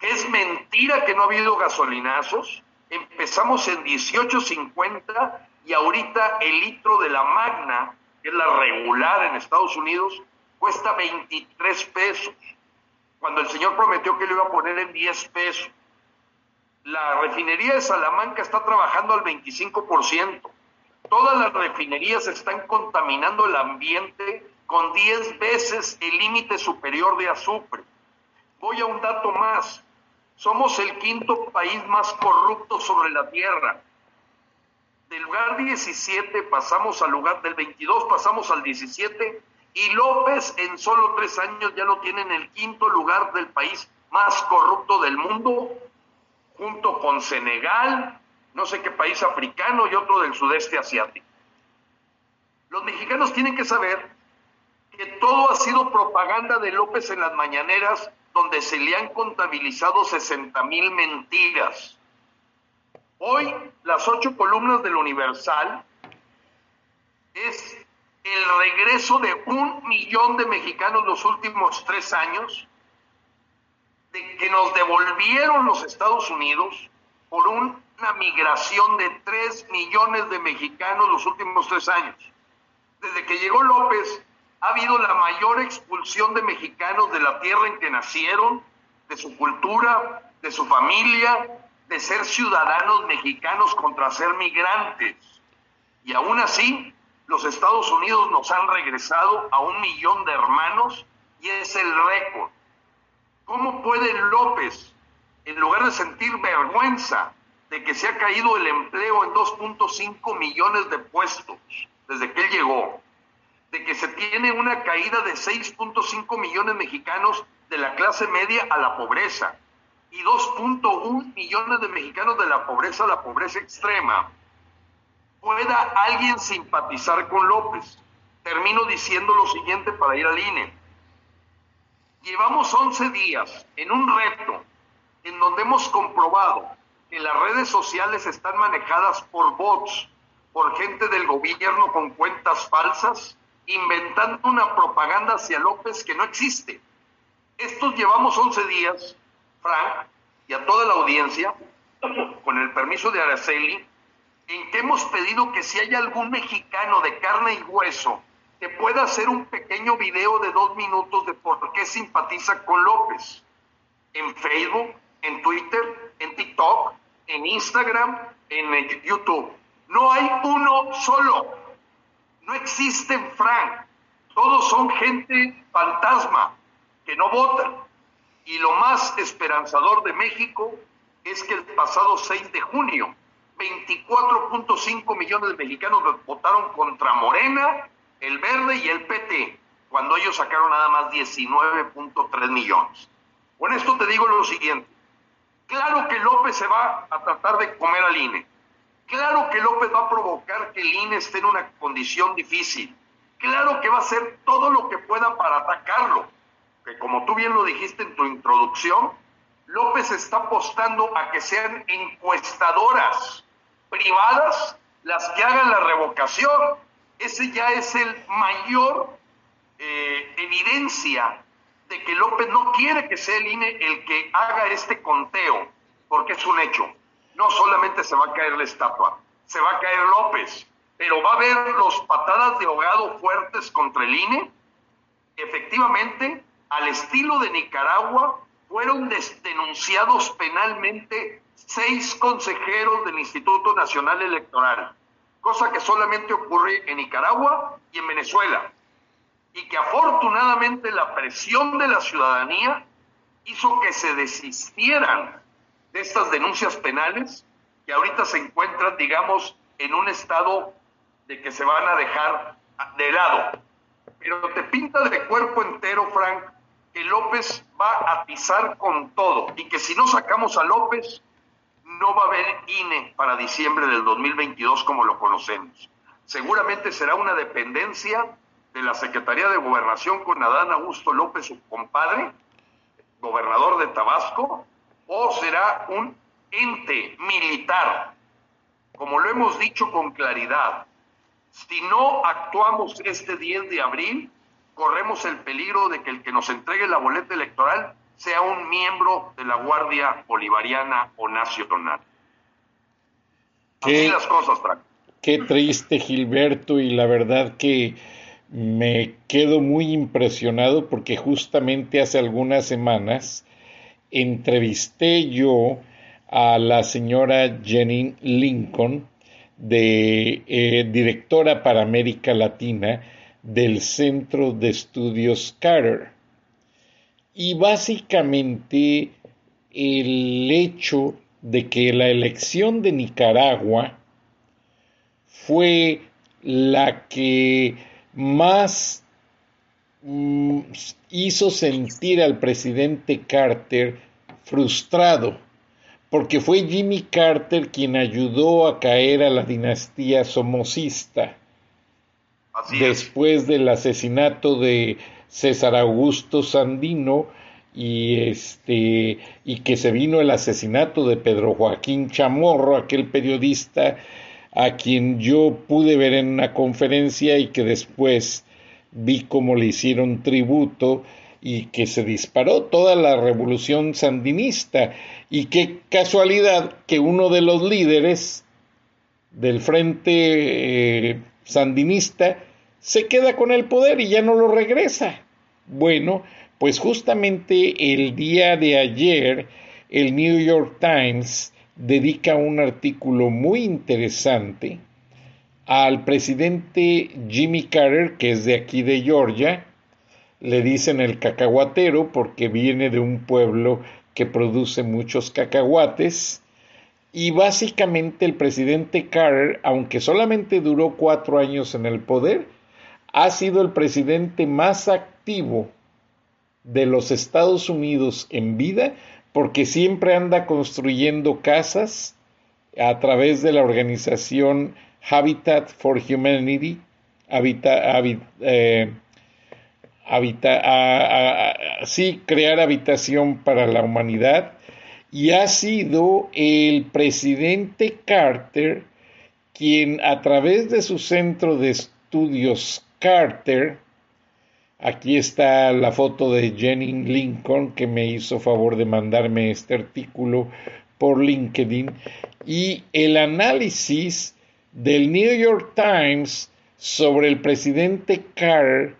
que es mentira que no ha habido gasolinazos. Empezamos en 18.50 y ahorita el litro de la Magna, que es la regular en Estados Unidos, cuesta 23 pesos, cuando el señor prometió que lo iba a poner en 10 pesos. La refinería de Salamanca está trabajando al 25%. Todas las refinerías están contaminando el ambiente con 10 veces el límite superior de azufre. Voy a un dato más. Somos el quinto país más corrupto sobre la Tierra. Del lugar 17 pasamos al lugar del 22, pasamos al 17 y López en solo tres años ya lo tiene en el quinto lugar del país más corrupto del mundo, junto con Senegal, no sé qué país africano y otro del sudeste asiático. Los mexicanos tienen que saber que todo ha sido propaganda de López en las mañaneras, donde se le han contabilizado 60 mil mentiras. Hoy, las ocho columnas del Universal es el regreso de un millón de mexicanos los últimos tres años, de que nos devolvieron los Estados Unidos por una migración de tres millones de mexicanos los últimos tres años. Desde que llegó López, ha habido la mayor expulsión de mexicanos de la tierra en que nacieron, de su cultura, de su familia, de ser ciudadanos mexicanos contra ser migrantes. Y aún así, los Estados Unidos nos han regresado a un millón de hermanos y es el récord. ¿Cómo puede López, en lugar de sentir vergüenza de que se ha caído el empleo en 2.5 millones de puestos desde que él llegó, de que se tiene una caída de 6.5 millones mexicanos de la clase media a la pobreza y 2.1 millones de mexicanos de la pobreza a la pobreza extrema, pueda alguien simpatizar con López. Termino diciendo lo siguiente para ir al INE. Llevamos 11 días en un reto en donde hemos comprobado que las redes sociales están manejadas por bots, por gente del gobierno con cuentas falsas, inventando una propaganda hacia López que no existe. Estos llevamos 11 días, Frank, y a toda la audiencia, con el permiso de Araceli, en que hemos pedido que si hay algún mexicano de carne y hueso que pueda hacer un pequeño video de dos minutos de por qué simpatiza con López. En Facebook, en Twitter, en TikTok, en Instagram, en YouTube. No hay uno solo. No existen, Frank. Todos son gente fantasma que no votan. Y lo más esperanzador de México es que el pasado 6 de junio 24.5 millones de mexicanos votaron contra Morena, el Verde y el PT, cuando ellos sacaron nada más 19.3 millones. Con esto te digo lo siguiente. Claro que López se va a tratar de comer al INE. Claro que López va a provocar que el INE esté en una condición difícil. Claro que va a hacer todo lo que pueda para atacarlo. Que como tú bien lo dijiste en tu introducción, López está apostando a que sean encuestadoras privadas las que hagan la revocación. Ese ya es el mayor eh, evidencia de que López no quiere que sea el INE el que haga este conteo, porque es un hecho. No solamente se va a caer la estatua, se va a caer López, pero va a haber los patadas de ahogado fuertes contra el INE. Efectivamente, al estilo de Nicaragua, fueron denunciados penalmente seis consejeros del Instituto Nacional Electoral. cosa que solamente ocurre en Nicaragua y en Venezuela, y que afortunadamente la presión de la ciudadanía hizo que se desistieran de estas denuncias penales que ahorita se encuentran, digamos, en un estado de que se van a dejar de lado. Pero te pinta de cuerpo entero, Frank, que López va a pisar con todo y que si no sacamos a López, no va a haber INE para diciembre del 2022 como lo conocemos. Seguramente será una dependencia de la Secretaría de Gobernación con Adán Augusto López, su compadre, gobernador de Tabasco, o será un ente militar. Como lo hemos dicho con claridad, si no actuamos este 10 de abril, corremos el peligro de que el que nos entregue la boleta electoral sea un miembro de la Guardia Bolivariana o Nacional. Así las cosas, Frank. Qué triste, Gilberto, y la verdad que me quedo muy impresionado porque justamente hace algunas semanas entrevisté yo a la señora Jenny Lincoln, de eh, directora para América Latina del Centro de Estudios Carter. Y básicamente el hecho de que la elección de Nicaragua fue la que más mm, hizo sentir al presidente Carter frustrado, porque fue Jimmy Carter quien ayudó a caer a la dinastía somocista después del asesinato de César Augusto Sandino y este y que se vino el asesinato de Pedro Joaquín Chamorro, aquel periodista a quien yo pude ver en una conferencia y que después vi cómo le hicieron tributo y que se disparó toda la revolución sandinista. Y qué casualidad que uno de los líderes del frente eh, sandinista se queda con el poder y ya no lo regresa. Bueno, pues justamente el día de ayer el New York Times dedica un artículo muy interesante al presidente Jimmy Carter, que es de aquí de Georgia, le dicen el cacahuatero porque viene de un pueblo que produce muchos cacahuates, y básicamente el presidente Carter, aunque solamente duró cuatro años en el poder, ha sido el presidente más activo de los Estados Unidos en vida porque siempre anda construyendo casas a través de la organización Habitat for Humanity, eh, sí, crear habitación para la humanidad, y ha sido el presidente Carter quien a través de su centro de estudios Carter, Aquí está la foto de Jenny Lincoln que me hizo favor de mandarme este artículo por LinkedIn. Y el análisis del New York Times sobre el presidente Carter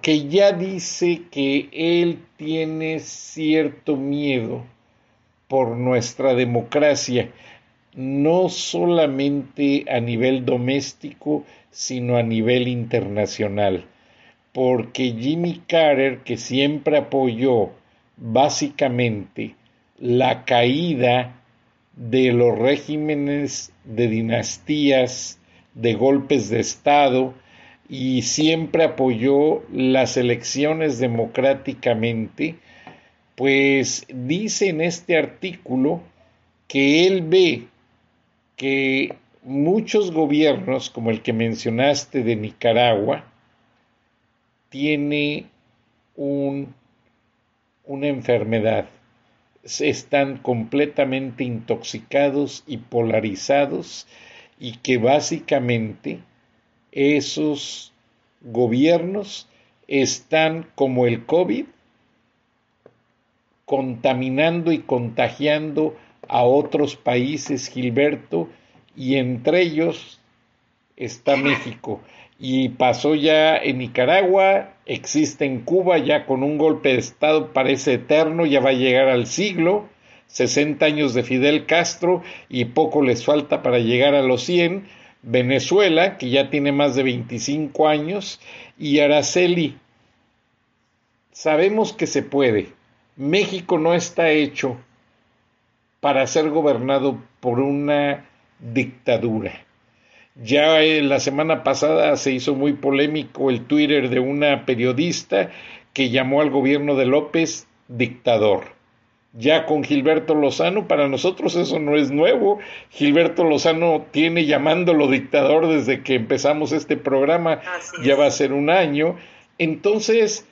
que ya dice que él tiene cierto miedo por nuestra democracia, no solamente a nivel doméstico, sino a nivel internacional. Porque Jimmy Carter, que siempre apoyó básicamente la caída de los regímenes de dinastías, de golpes de Estado, y siempre apoyó las elecciones democráticamente, pues dice en este artículo que él ve que muchos gobiernos, como el que mencionaste de Nicaragua, tiene un, una enfermedad. Están completamente intoxicados y polarizados y que básicamente esos gobiernos están como el COVID contaminando y contagiando a otros países, Gilberto, y entre ellos está México y pasó ya en Nicaragua, existe en Cuba ya con un golpe de Estado, parece eterno, ya va a llegar al siglo, 60 años de Fidel Castro y poco les falta para llegar a los 100. Venezuela, que ya tiene más de 25 años, y Araceli. Sabemos que se puede. México no está hecho para ser gobernado por una dictadura. Ya eh, la semana pasada se hizo muy polémico el Twitter de una periodista que llamó al gobierno de López dictador. Ya con Gilberto Lozano, para nosotros eso no es nuevo. Gilberto Lozano tiene llamándolo dictador desde que empezamos este programa, ya va a ser un año. Entonces,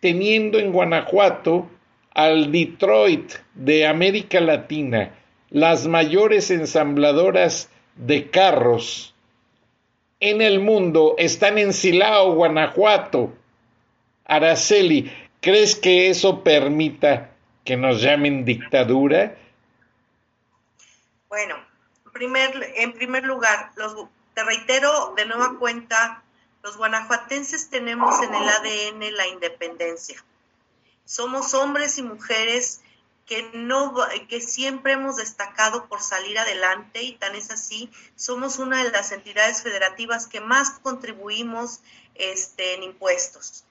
teniendo en Guanajuato al Detroit de América Latina, las mayores ensambladoras de carros en el mundo están en Silao, Guanajuato. Araceli, ¿crees que eso permita que nos llamen dictadura? Bueno, primer, en primer lugar, los, te reitero de nueva cuenta, los guanajuatenses tenemos en el ADN la independencia. Somos hombres y mujeres que, no, que siempre hemos destacado por salir adelante y tan es así, somos una de las entidades federativas que más contribuimos este, en impuestos.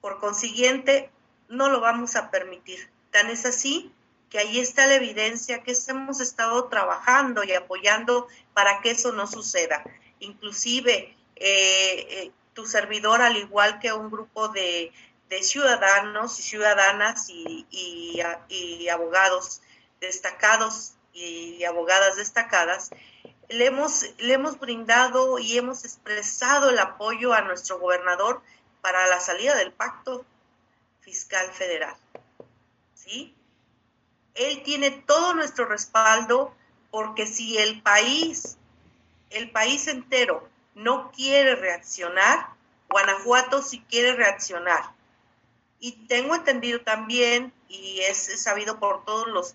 Por consiguiente, no lo vamos a permitir. Tan es así que ahí está la evidencia que hemos estado trabajando y apoyando para que eso no suceda. Inclusive, eh, eh, tu servidor, al igual que un grupo de de ciudadanos y ciudadanas y, abogados destacados y abogadas destacadas, le hemos, le hemos brindado y hemos expresado el apoyo a nuestro gobernador para la salida del pacto fiscal federal. ¿Sí? Él tiene todo nuestro respaldo porque si el país, el país entero no quiere reaccionar, Guanajuato sí quiere reaccionar. Y tengo entendido también, y es sabido por todos los,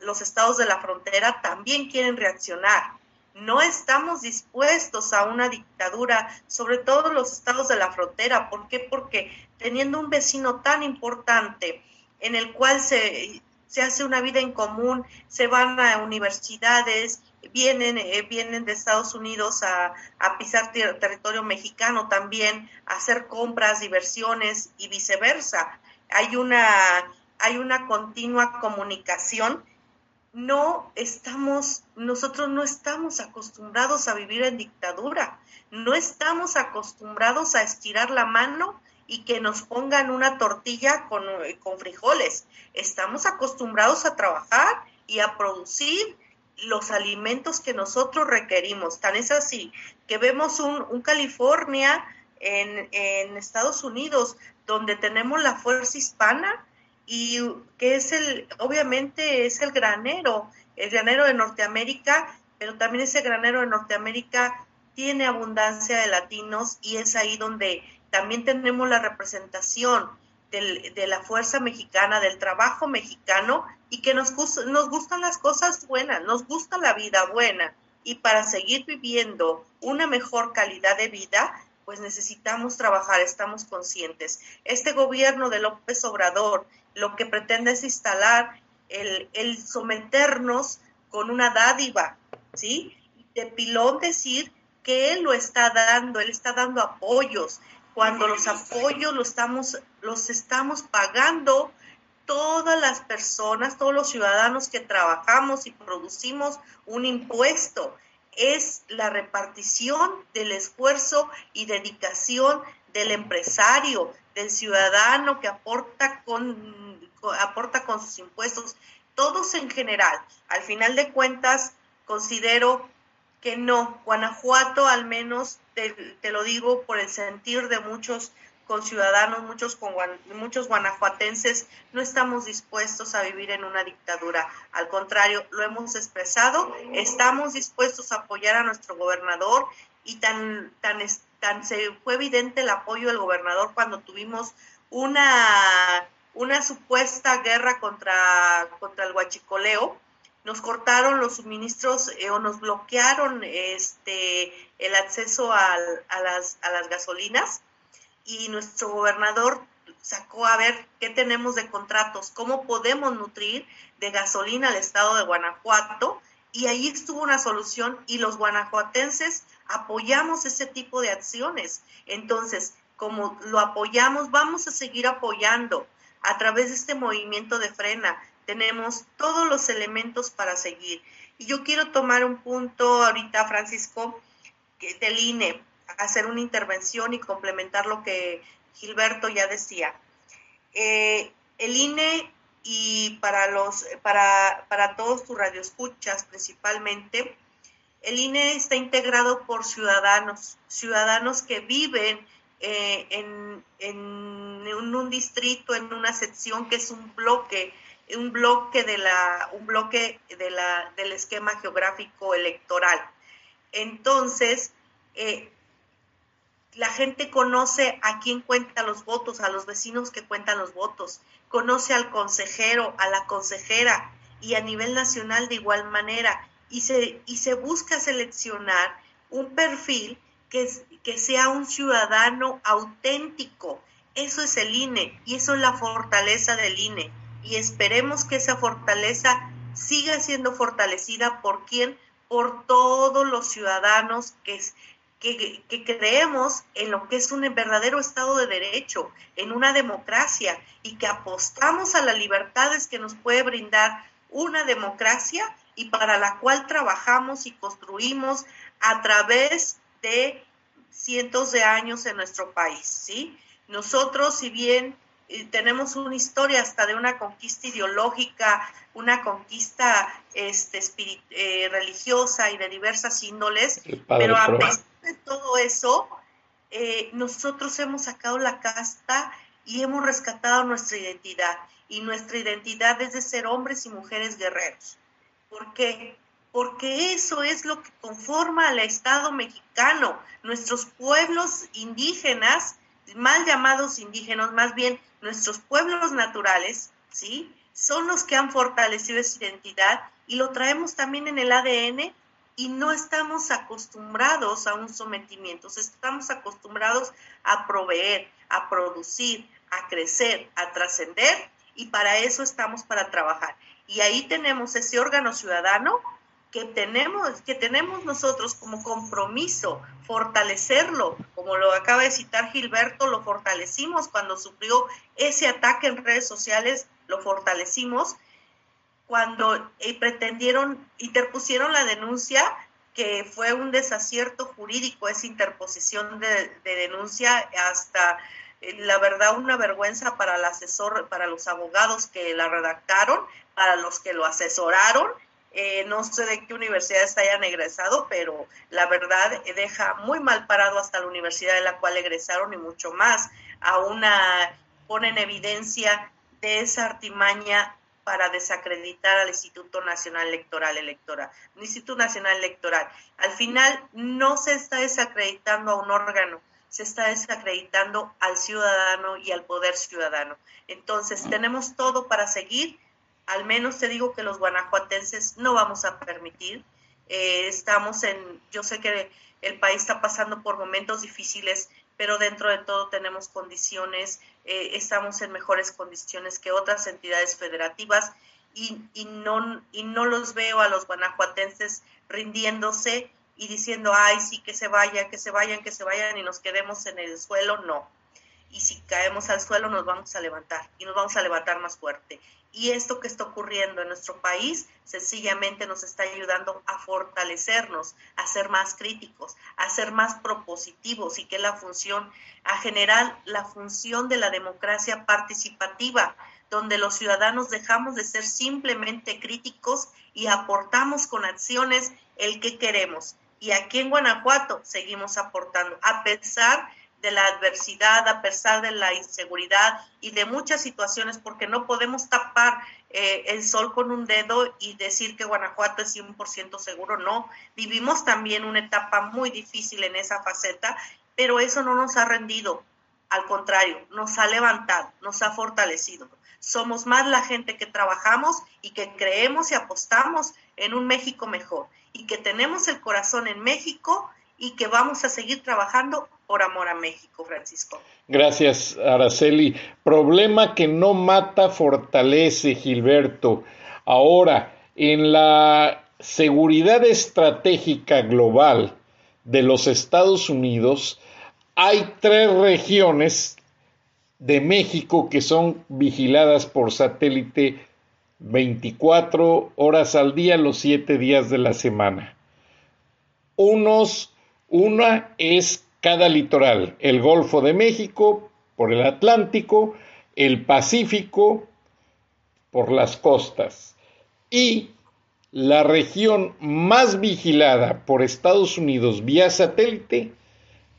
los estados de la frontera, también quieren reaccionar. No estamos dispuestos a una dictadura, sobre todo los estados de la frontera. ¿Por qué? Porque teniendo un vecino tan importante en el cual se, se hace una vida en común, se van a universidades, vienen, eh, vienen de Estados Unidos a, pisar territorio mexicano también, a hacer compras, diversiones y viceversa. Hay una, hay una continua comunicación. No estamos, nosotros no estamos acostumbrados a vivir en dictadura, no estamos acostumbrados a estirar la mano y que nos pongan una tortilla con, con frijoles. Estamos acostumbrados a trabajar y a producir los alimentos que nosotros requerimos. Tan es así que vemos un, California en, en, Estados Unidos donde tenemos la fuerza hispana y que es el, obviamente es el granero, el granero de Norteamérica, pero también ese granero de Norteamérica tiene abundancia de latinos y es ahí donde también tenemos la representación de la fuerza mexicana, del trabajo mexicano y que nos, nos gustan las cosas buenas, nos gusta la vida buena y para seguir viviendo una mejor calidad de vida, pues necesitamos trabajar, estamos conscientes. Este gobierno de López Obrador lo que pretende es instalar el, el someternos con una dádiva, ¿sí? De pilón decir que él lo está dando, él está dando apoyos, cuando los apoyos los estamos, los estamos pagando todas las personas, todos los ciudadanos que trabajamos y producimos un impuesto. Es la repartición del esfuerzo y dedicación del empresario, del ciudadano que aporta con, aporta con sus impuestos, todos en general. Al final de cuentas, considero que no. Guanajuato, al menos te, lo digo por el sentir de muchos conciudadanos, muchos, con, muchos guanajuatenses, no estamos dispuestos a vivir en una dictadura. Al contrario, lo hemos expresado, estamos dispuestos a apoyar a nuestro gobernador y tan, tan, tan se fue evidente el apoyo del gobernador cuando tuvimos una, una supuesta guerra contra, contra el huachicoleo nos cortaron los suministros eh, o nos bloquearon este el acceso a, las, a las gasolinas y nuestro gobernador sacó a ver qué tenemos de contratos, cómo podemos nutrir de gasolina al estado de Guanajuato y ahí estuvo una solución y los guanajuatenses apoyamos ese tipo de acciones. Entonces, como lo apoyamos, vamos a seguir apoyando a través de este movimiento de frena. Tenemos todos los elementos para seguir. Y yo quiero tomar un punto ahorita, Francisco, del INE, hacer una intervención y complementar lo que Gilberto ya decía. Eh, el INE y para los para, para todos tus radioescuchas principalmente el INE está integrado por ciudadanos ciudadanos que viven eh, en, en, un distrito en una sección que es un bloque un bloque de la un bloque de la del esquema geográfico electoral entonces eh, la gente conoce a quién cuenta los votos, a los vecinos que cuentan los votos, conoce al consejero, a la consejera y a nivel nacional de igual manera. Y se, y se busca seleccionar un perfil que, que sea un ciudadano auténtico. Eso es el INE y eso es la fortaleza del INE. Y esperemos que esa fortaleza siga siendo fortalecida por quién, por todos los ciudadanos que, que, creemos en lo que es un verdadero Estado de Derecho, en una democracia y que apostamos a las libertades que nos puede brindar una democracia y para la cual trabajamos y construimos a través de cientos de años en nuestro país, ¿sí? Nosotros, si bien tenemos una historia hasta de una conquista ideológica, una conquista este, eh, religiosa y de diversas índoles, pero a pesar de todo eso, eh, nosotros hemos sacado la casta y hemos rescatado nuestra identidad. Y nuestra identidad es de ser hombres y mujeres guerreros. ¿Por qué? Porque eso es lo que conforma al Estado mexicano. Nuestros pueblos indígenas, mal llamados indígenas, más bien nuestros pueblos naturales, ¿sí? Son los que han fortalecido esa identidad y lo traemos también en el ADN y no estamos acostumbrados a un sometimiento, estamos acostumbrados a proveer, a producir, a crecer, a trascender y para eso estamos para trabajar. Y ahí tenemos ese órgano ciudadano que tenemos, que tenemos nosotros como compromiso, fortalecerlo, como lo acaba de citar Gilberto, lo fortalecimos. Cuando sufrió ese ataque en redes sociales, lo fortalecimos. Cuando eh, pretendieron, interpusieron la denuncia, que fue un desacierto jurídico esa interposición de, de denuncia hasta eh, la verdad una vergüenza para el asesor, para los abogados que la redactaron, para los que lo asesoraron eh, no sé de qué universidades hayan egresado, pero la verdad deja muy mal parado hasta la universidad de la cual egresaron y mucho más. A una pone en evidencia de esa artimaña para desacreditar al Instituto Nacional Electoral Electoral, Instituto Nacional Electoral. Al final no se está desacreditando a un órgano, se está desacreditando al ciudadano y al poder ciudadano. Entonces, tenemos todo para seguir al menos te digo que los guanajuatenses no vamos a permitir. Eh, estamos en, yo sé que el país está pasando por momentos difíciles, pero dentro de todo tenemos condiciones, eh, estamos en mejores condiciones que otras entidades federativas y, no, y no los veo a los guanajuatenses rindiéndose y diciendo, ay, sí, que se vayan, que se vayan, que se vayan y nos quedemos en el suelo, no. Y si caemos al suelo nos vamos a levantar y nos vamos a levantar más fuerte. Y esto que está ocurriendo en nuestro país sencillamente nos está ayudando a fortalecernos, a ser más críticos, a ser más propositivos y que la función, a generar la función de la democracia participativa, donde los ciudadanos dejamos de ser simplemente críticos y aportamos con acciones el que queremos. Y aquí en Guanajuato seguimos aportando, a pesar de de la adversidad, a pesar de la inseguridad y de muchas situaciones, porque no podemos tapar eh, el sol con un dedo y decir que Guanajuato es 100% seguro. No, vivimos también una etapa muy difícil en esa faceta, pero eso no nos ha rendido. Al contrario, nos ha levantado, nos ha fortalecido. Somos más la gente que trabajamos y que creemos y apostamos en un México mejor y que tenemos el corazón en México y que vamos a seguir trabajando por amor a México, Francisco. Gracias, Araceli. Problema que no mata, fortalece, Gilberto. Ahora, en la seguridad estratégica global de los Estados Unidos, hay tres regiones de México que son vigiladas por satélite 24 horas al día, los 7 días de la semana. Unos, una es cada litoral, el Golfo de México por el Atlántico, el Pacífico por las costas y la región más vigilada por Estados Unidos vía satélite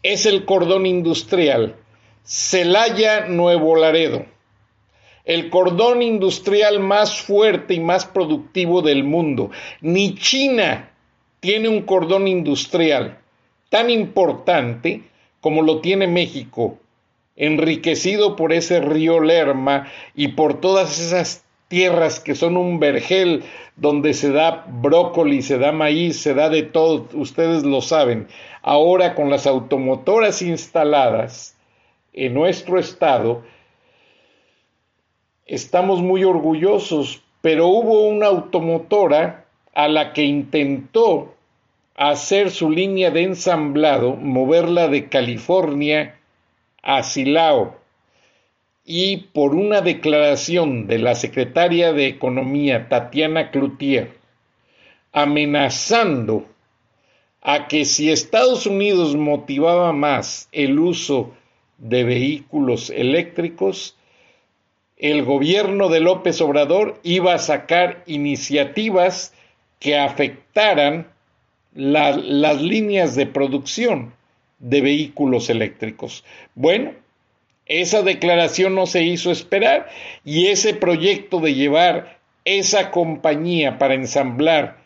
es el cordón industrial Celaya Nuevo Laredo, el cordón industrial más fuerte y más productivo del mundo. Ni China tiene un cordón industrial tan importante como lo tiene México, enriquecido por ese río Lerma y por todas esas tierras que son un vergel donde se da brócoli, se da maíz, se da de todo, ustedes lo saben. Ahora con las automotoras instaladas en nuestro estado, estamos muy orgullosos, pero hubo una automotora a la que intentó hacer su línea de ensamblado, moverla de California a Silao, y por una declaración de la secretaria de Economía, Tatiana Cloutier, amenazando a que si Estados Unidos motivaba más el uso de vehículos eléctricos, el gobierno de López Obrador iba a sacar iniciativas que afectaran las líneas de producción de vehículos eléctricos. Bueno, esa declaración no se hizo esperar y ese proyecto de llevar esa compañía para ensamblar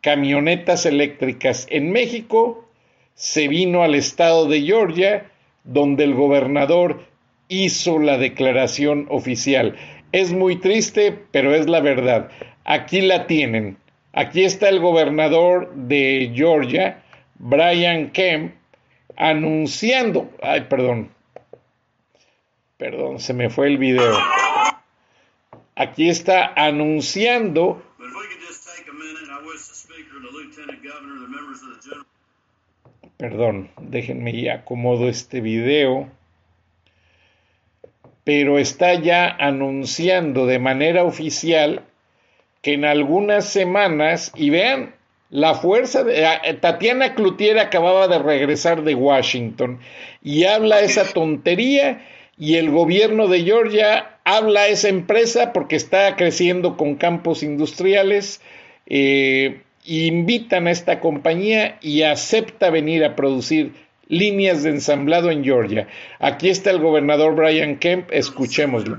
camionetas eléctricas en México se vino al estado de Georgia, donde el gobernador hizo la declaración oficial. Es muy triste, pero es la verdad. Aquí la tienen. Aquí está el gobernador de Georgia, Brian Kemp, anunciando, ay, perdón, perdón, se me fue el video. Aquí está anunciando Perdón, déjenme y acomodo este video. Pero está ya anunciando de manera oficial en algunas semanas, y vean, la fuerza de eh, Tatiana Cloutier acababa de regresar de Washington y habla esa tontería y el gobierno de Georgia habla esa empresa porque está creciendo con campos industriales eh, invitan a esta compañía y acepta venir a producir líneas de ensamblado en Georgia. Aquí está el gobernador Brian Kemp, escuchémoslo.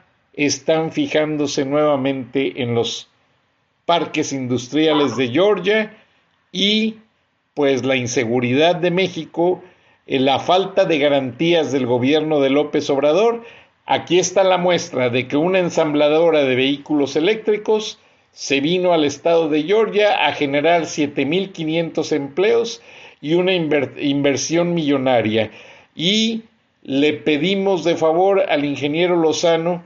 están fijándose nuevamente en los parques industriales de Georgia y pues la inseguridad de México, eh, la falta de garantías del gobierno de López Obrador. Aquí está la muestra de que una ensambladora de vehículos eléctricos se vino al estado de Georgia a generar 7.500 empleos y una inversión millonaria. Y le pedimos de favor al ingeniero Lozano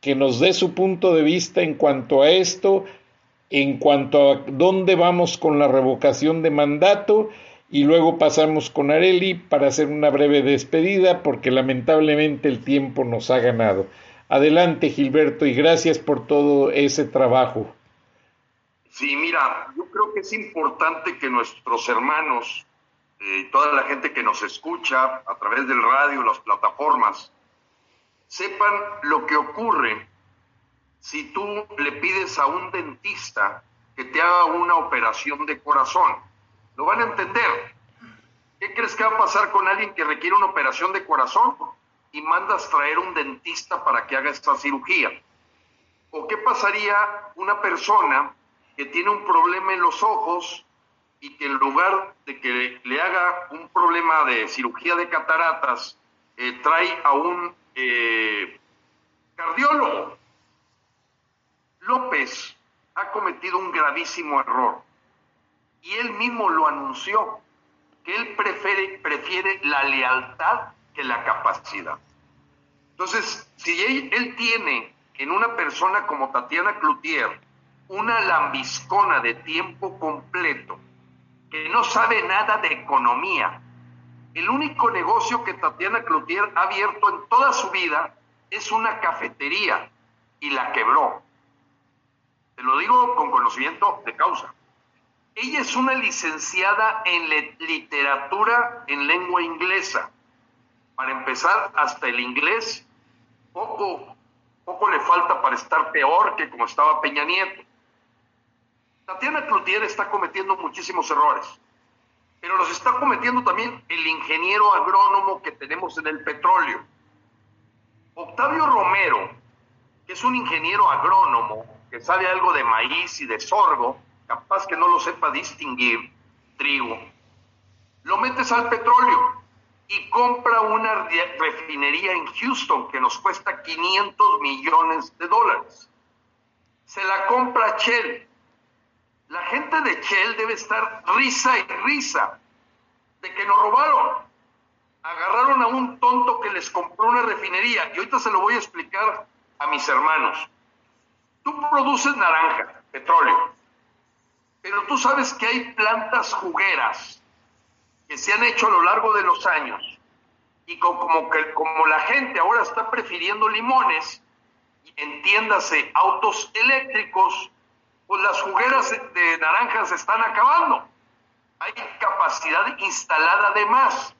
que nos dé su punto de vista en cuanto a esto, en cuanto a dónde vamos con la revocación de mandato y luego pasamos con Areli para hacer una breve despedida porque lamentablemente el tiempo nos ha ganado. Adelante Gilberto y gracias por todo ese trabajo. Sí, mira, yo creo que es importante que nuestros hermanos eh, toda la gente que nos escucha a través del radio, las plataformas, sepan lo que ocurre si tú le pides a un dentista que te haga una operación de corazón. Lo van a entender. ¿Qué crees que va a pasar con alguien que requiere una operación de corazón y mandas traer un dentista para que haga esta cirugía? ¿O qué pasaría una persona que tiene un problema en los ojos y que en lugar de que le haga un problema de cirugía de cataratas, eh, trae a un eh, cardiólogo? López ha cometido un gravísimo error y él mismo lo anunció, que él prefiere, prefiere la lealtad que la capacidad. Entonces, si él, él tiene en una persona como Tatiana Cloutier una lambiscona de tiempo completo que no sabe nada de economía. El único negocio que Tatiana Cloutier ha abierto en toda su vida es una cafetería y la quebró. Te lo digo con conocimiento de causa. Ella es una licenciada en literatura en lengua inglesa. Para empezar, hasta el inglés poco, poco le falta para estar peor que como estaba Peña Nieto. Tatiana Cloutier está cometiendo muchísimos errores, pero los está cometiendo también el ingeniero agrónomo que tenemos en el petróleo. Octavio Romero, que es un ingeniero agrónomo que sabe algo de maíz y de sorgo, capaz que no lo sepa distinguir, trigo, lo metes al petróleo y compra una refinería en Houston que nos cuesta 500 millones de dólares. Se la compra Shell la gente de Shell debe estar risa y risa de que nos robaron. Agarraron a un tonto que les compró una refinería y ahorita se lo voy a explicar a mis hermanos. Tú produces naranja, petróleo, pero tú sabes que hay plantas jugueras que se han hecho a lo largo de los años y como, que, como la gente ahora está prefiriendo limones, entiéndase, autos eléctricos, pues las jugueras de naranjas se están acabando. Hay capacidad instalada de más.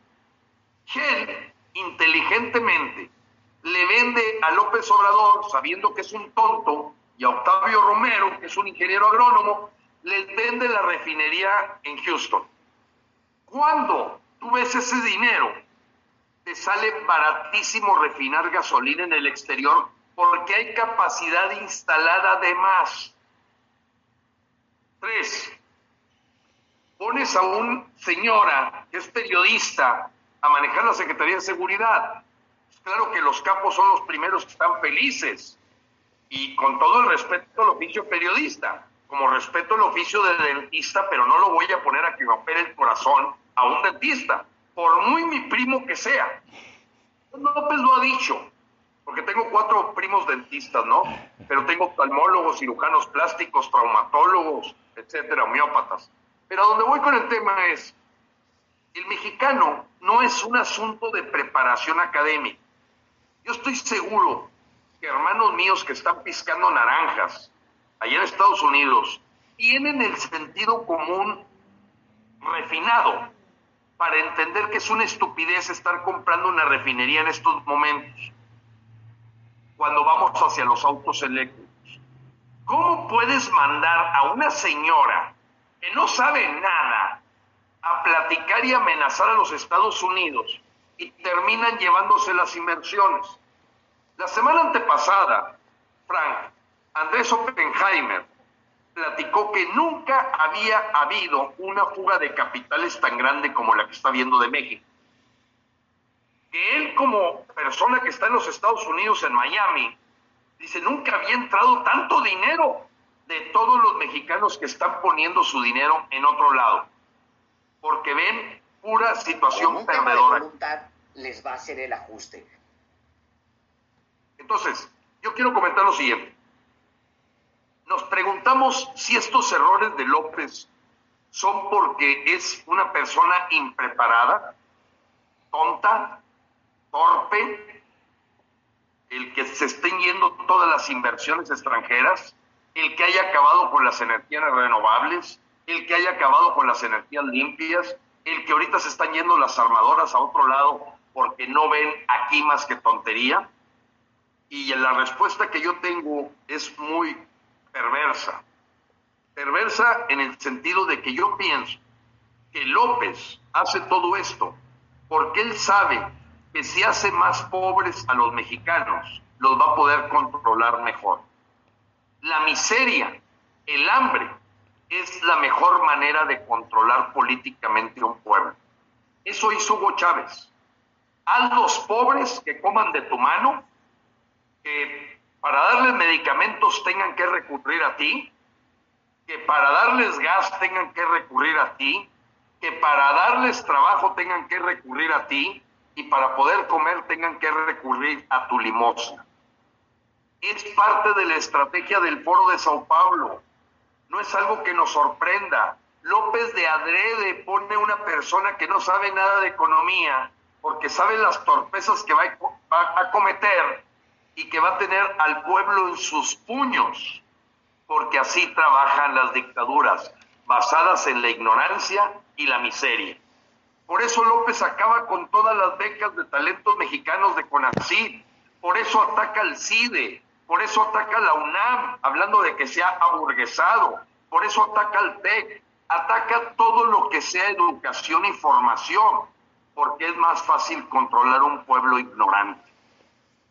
Shell, inteligentemente, le vende a López Obrador, sabiendo que es un tonto, y a Octavio Romero, que es un ingeniero agrónomo, les vende la refinería en Houston. Cuando tú ves ese dinero, te sale baratísimo refinar gasolina en el exterior porque hay capacidad instalada de más. Tres, pones a un señora que es periodista a manejar la Secretaría de Seguridad. claro que los capos son los primeros que están felices. Y con todo el respeto al oficio periodista, como respeto el oficio de dentista, pero no lo voy a poner a que me opere el corazón a un dentista, por muy mi primo que sea. López lo ha dicho, porque tengo cuatro primos dentistas, ¿no? Pero tengo oftalmólogos, cirujanos plásticos, traumatólogos, etcétera, homeópatas. Pero a donde voy con el tema es, el mexicano no es un asunto de preparación académica. Yo estoy seguro que hermanos míos que están piscando naranjas allá en Estados Unidos tienen el sentido común refinado para entender que es una estupidez estar comprando una refinería en estos momentos cuando vamos hacia los autos eléctricos. ¿Cómo puedes mandar a una señora que no sabe nada a platicar y amenazar a los Estados Unidos y terminan llevándose las inversiones? La semana antepasada, Frank, Andrés Oppenheimer platicó que nunca había habido una fuga de capitales tan grande como la que está viendo de México que él como persona que está en los Estados Unidos, en Miami, dice, nunca había entrado tanto dinero de todos los mexicanos que están poniendo su dinero en otro lado, porque ven pura situación perdedora. les va a hacer el ajuste. Entonces, yo quiero comentar lo siguiente. Nos preguntamos si estos errores de López son porque es una persona impreparada, tonta, torpe, el que se estén yendo todas las inversiones extranjeras, el que haya acabado con las energías renovables, el que haya acabado con las energías limpias, el que ahorita se están yendo las armadoras a otro lado porque no ven aquí más que tontería. Y la respuesta que yo tengo es muy perversa. Perversa en el sentido de que yo pienso que López hace todo esto porque él sabe que si hace más pobres a los mexicanos, los va a poder controlar mejor. La miseria, el hambre, es la mejor manera de controlar políticamente un pueblo. Eso hizo Hugo Chávez. Haz los pobres que coman de tu mano, que para darles medicamentos tengan que recurrir a ti, que para darles gas tengan que recurrir a ti, que para darles trabajo tengan que recurrir a ti y para poder comer tengan que recurrir a tu limosna. Es parte de la estrategia del Foro de Sao Paulo. No es algo que nos sorprenda. López de Adrede pone una persona que no sabe nada de economía porque sabe las torpezas que va a cometer y que va a tener al pueblo en sus puños, porque así trabajan las dictaduras, basadas en la ignorancia y la miseria. Por eso López acaba con todas las becas de talentos mexicanos de CONACYT, por eso ataca al CIDE, por eso ataca a la UNAM, hablando de que se ha aburguesado, por eso ataca al TEC, ataca todo lo que sea educación y formación, porque es más fácil controlar un pueblo ignorante.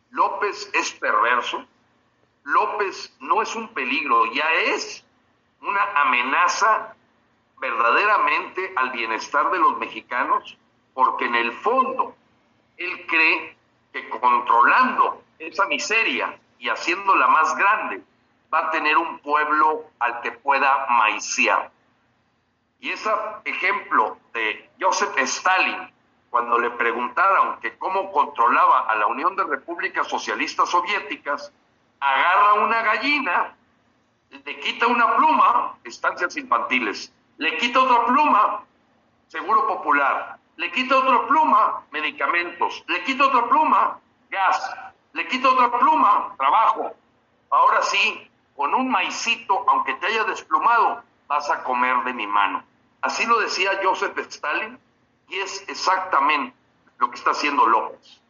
López es perverso, López no es un peligro, ya es una amenaza verdaderamente al bienestar de los mexicanos, porque en el fondo él cree que controlando esa miseria y haciéndola más grande, va a tener un pueblo al que pueda maiciar. Y ese ejemplo de Joseph Stalin, cuando le preguntaron que cómo controlaba a la Unión de Repúblicas Socialistas Soviéticas, agarra una gallina, le quita una pluma, estancias infantiles, le quita otra pluma, seguro popular, le quita otra pluma, medicamentos, le quita otra pluma, gas, le quita otra pluma, trabajo. Ahora sí, con un maicito, aunque te haya desplumado, vas a comer de mi mano. Así lo decía Joseph Stalin y es exactamente lo que está haciendo López.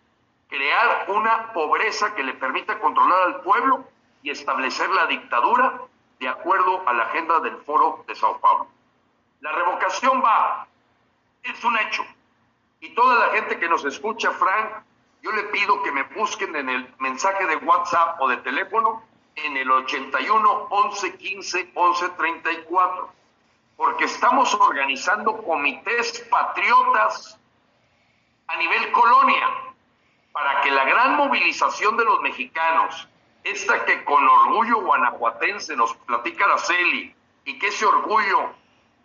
Crear una pobreza que le permita controlar al pueblo y establecer la dictadura de acuerdo a la agenda del Foro de Sao Paulo. La revocación va, es un hecho. Y toda la gente que nos escucha, Frank, yo le pido que me busquen en el mensaje de WhatsApp o de teléfono en el 81 11 15 11 34, porque estamos organizando comités patriotas a nivel colonia para que la gran movilización de los mexicanos, esta que con orgullo guanajuatense nos platica Araceli, y que ese orgullo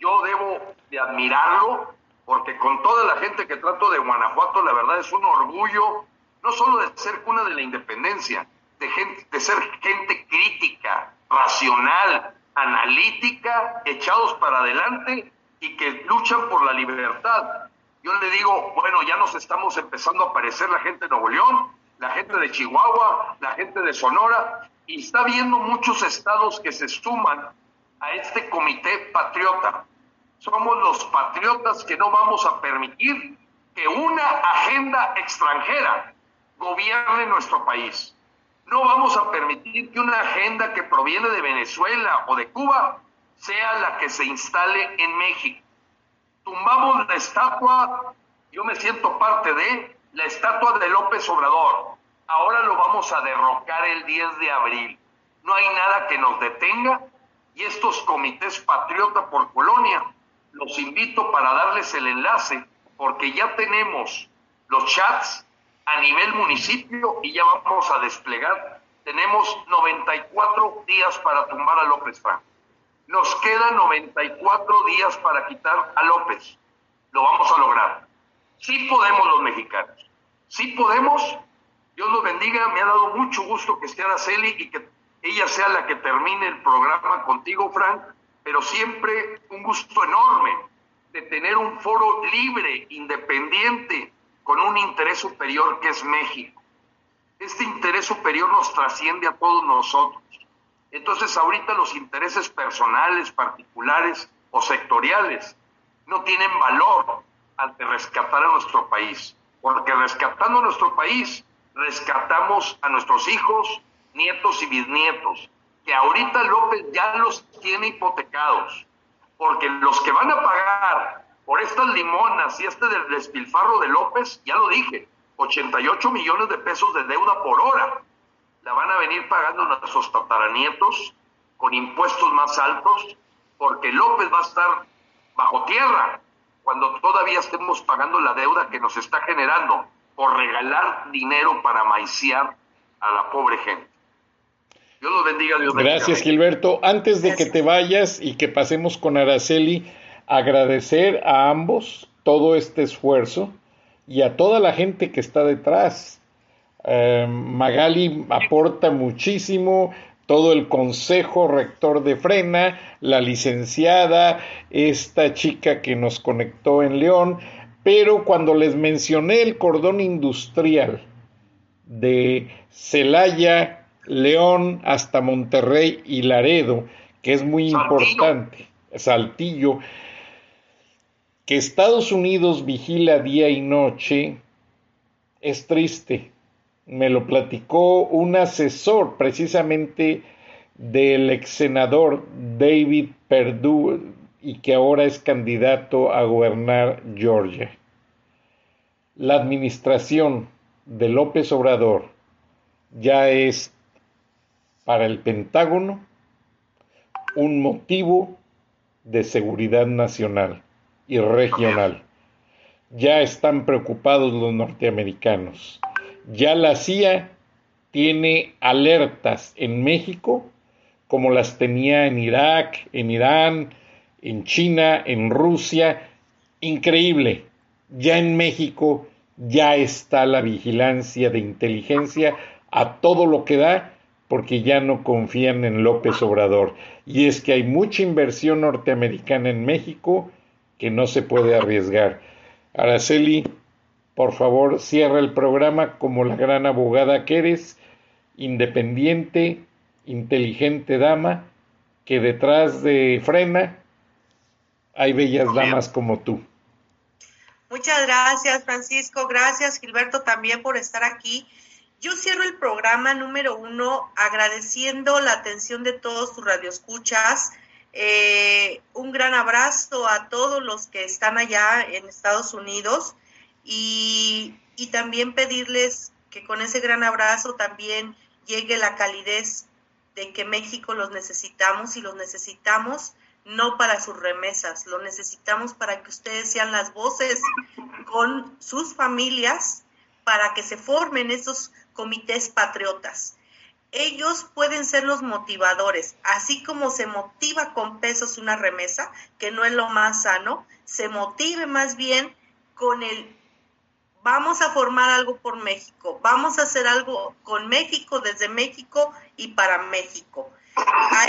yo debo de admirarlo, porque con toda la gente que trato de Guanajuato, la verdad es un orgullo, no solo de ser cuna de la independencia, de, gente, de ser gente crítica, racional, analítica, echados para adelante y que luchan por la libertad. Yo le digo, bueno, ya nos estamos empezando a aparecer la gente de Nuevo León, la gente de Chihuahua, la gente de Sonora, y está viendo muchos estados que se suman a este comité patriota. Somos los patriotas que no vamos a permitir que una agenda extranjera gobierne nuestro país. No vamos a permitir que una agenda que proviene de Venezuela o de Cuba sea la que se instale en México. Tumbamos la estatua, yo me siento parte de la estatua de López Obrador. Ahora lo vamos a derrocar el 10 de abril. No hay nada que nos detenga y estos comités patriota por colonia, los invito para darles el enlace porque ya tenemos los chats a nivel municipio y ya vamos a desplegar. Tenemos 94 días para tumbar a López Franco. Nos quedan 94 días para quitar a López. Lo vamos a lograr. Sí podemos los mexicanos. Sí podemos. Dios los bendiga. Me ha dado mucho gusto que esté Araceli y que ella sea la que termine el programa contigo, Frank, pero siempre un gusto enorme de tener un foro libre, independiente, con un interés superior que es México. Este interés superior nos trasciende a todos nosotros. Entonces ahorita los intereses personales, particulares o sectoriales no tienen valor ante rescatar a nuestro país, porque rescatando a nuestro país, rescatamos a nuestros hijos, nietos y bisnietos, que ahorita López ya los tiene hipotecados, porque los que van a pagar por estas limonas y este del despilfarro de López, ya lo dije, 88 millones de pesos de deuda por hora, la van a venir pagando nuestros tataranietos con impuestos más altos, porque López va a estar bajo tierra cuando todavía estemos pagando la deuda que nos está generando por regalar dinero para maiciar a la pobre gente. Dios los bendiga, Dios Gracias, Gilberto. Antes de que te vayas y que pasemos con Araceli, agradecer a ambos todo este esfuerzo y a toda la gente que está detrás. Eh, Magali aporta muchísimo, todo el consejo rector de Frena, la licenciada, esta chica que nos conectó en León, pero cuando les mencioné el cordón industrial de Celaya, León hasta Monterrey y Laredo, que es muy importante, Saltillo, que Estados Unidos vigila día y noche, es triste. Me lo platicó un asesor precisamente del ex senador David Perdue y que ahora es candidato a gobernar Georgia. La administración de López Obrador ya es para el Pentágono un motivo de seguridad nacional y regional. Ya están preocupados los norteamericanos ya la CIA tiene alertas en México como las tenía en Irak, en Irán, en China, en Rusia. Increíble. Ya en México ya está la vigilancia de inteligencia a todo lo que da porque ya no confían en López Obrador. Y es que hay mucha inversión norteamericana en México que no se puede arriesgar. Araceli, por favor, cierra el programa como la gran abogada que eres, independiente, inteligente dama, que detrás de frena hay bellas damas como tú. Muchas gracias, Francisco. Gracias, Gilberto, también por estar aquí. Yo cierro el programa número uno agradeciendo la atención de todos tus radioescuchas. Eh, un gran abrazo a todos los que están allá en Estados Unidos y, también pedirles que con ese gran abrazo también llegue la calidez de que México los necesitamos y los necesitamos no para sus remesas, lo necesitamos para que ustedes sean las voces con sus familias para que se formen esos comités patriotas. Ellos pueden ser los motivadores, así como se motiva con pesos una remesa, que no es lo más sano, se motive más bien con el vamos a formar algo por México, vamos a hacer algo con México, desde México y para México. A,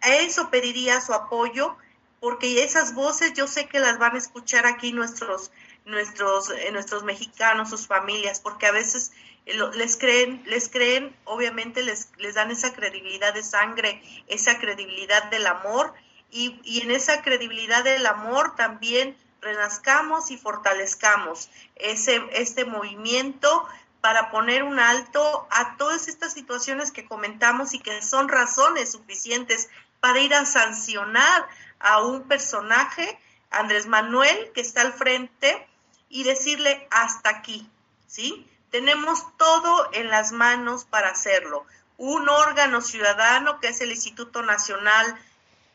a eso pediría su apoyo, porque esas voces yo sé que las van a escuchar aquí nuestros, nuestros, eh, nuestros mexicanos, sus familias, porque a veces les creen, les creen, obviamente les, les dan esa credibilidad de sangre, esa credibilidad del amor, y, y en esa credibilidad del amor también renazcamos y fortalezcamos ese, este movimiento para poner un alto a todas estas situaciones que comentamos y que son razones suficientes para ir a sancionar a un personaje, Andrés Manuel, que está al frente, y decirle hasta aquí, ¿sí? Tenemos todo en las manos para hacerlo. Un órgano ciudadano que es el Instituto Nacional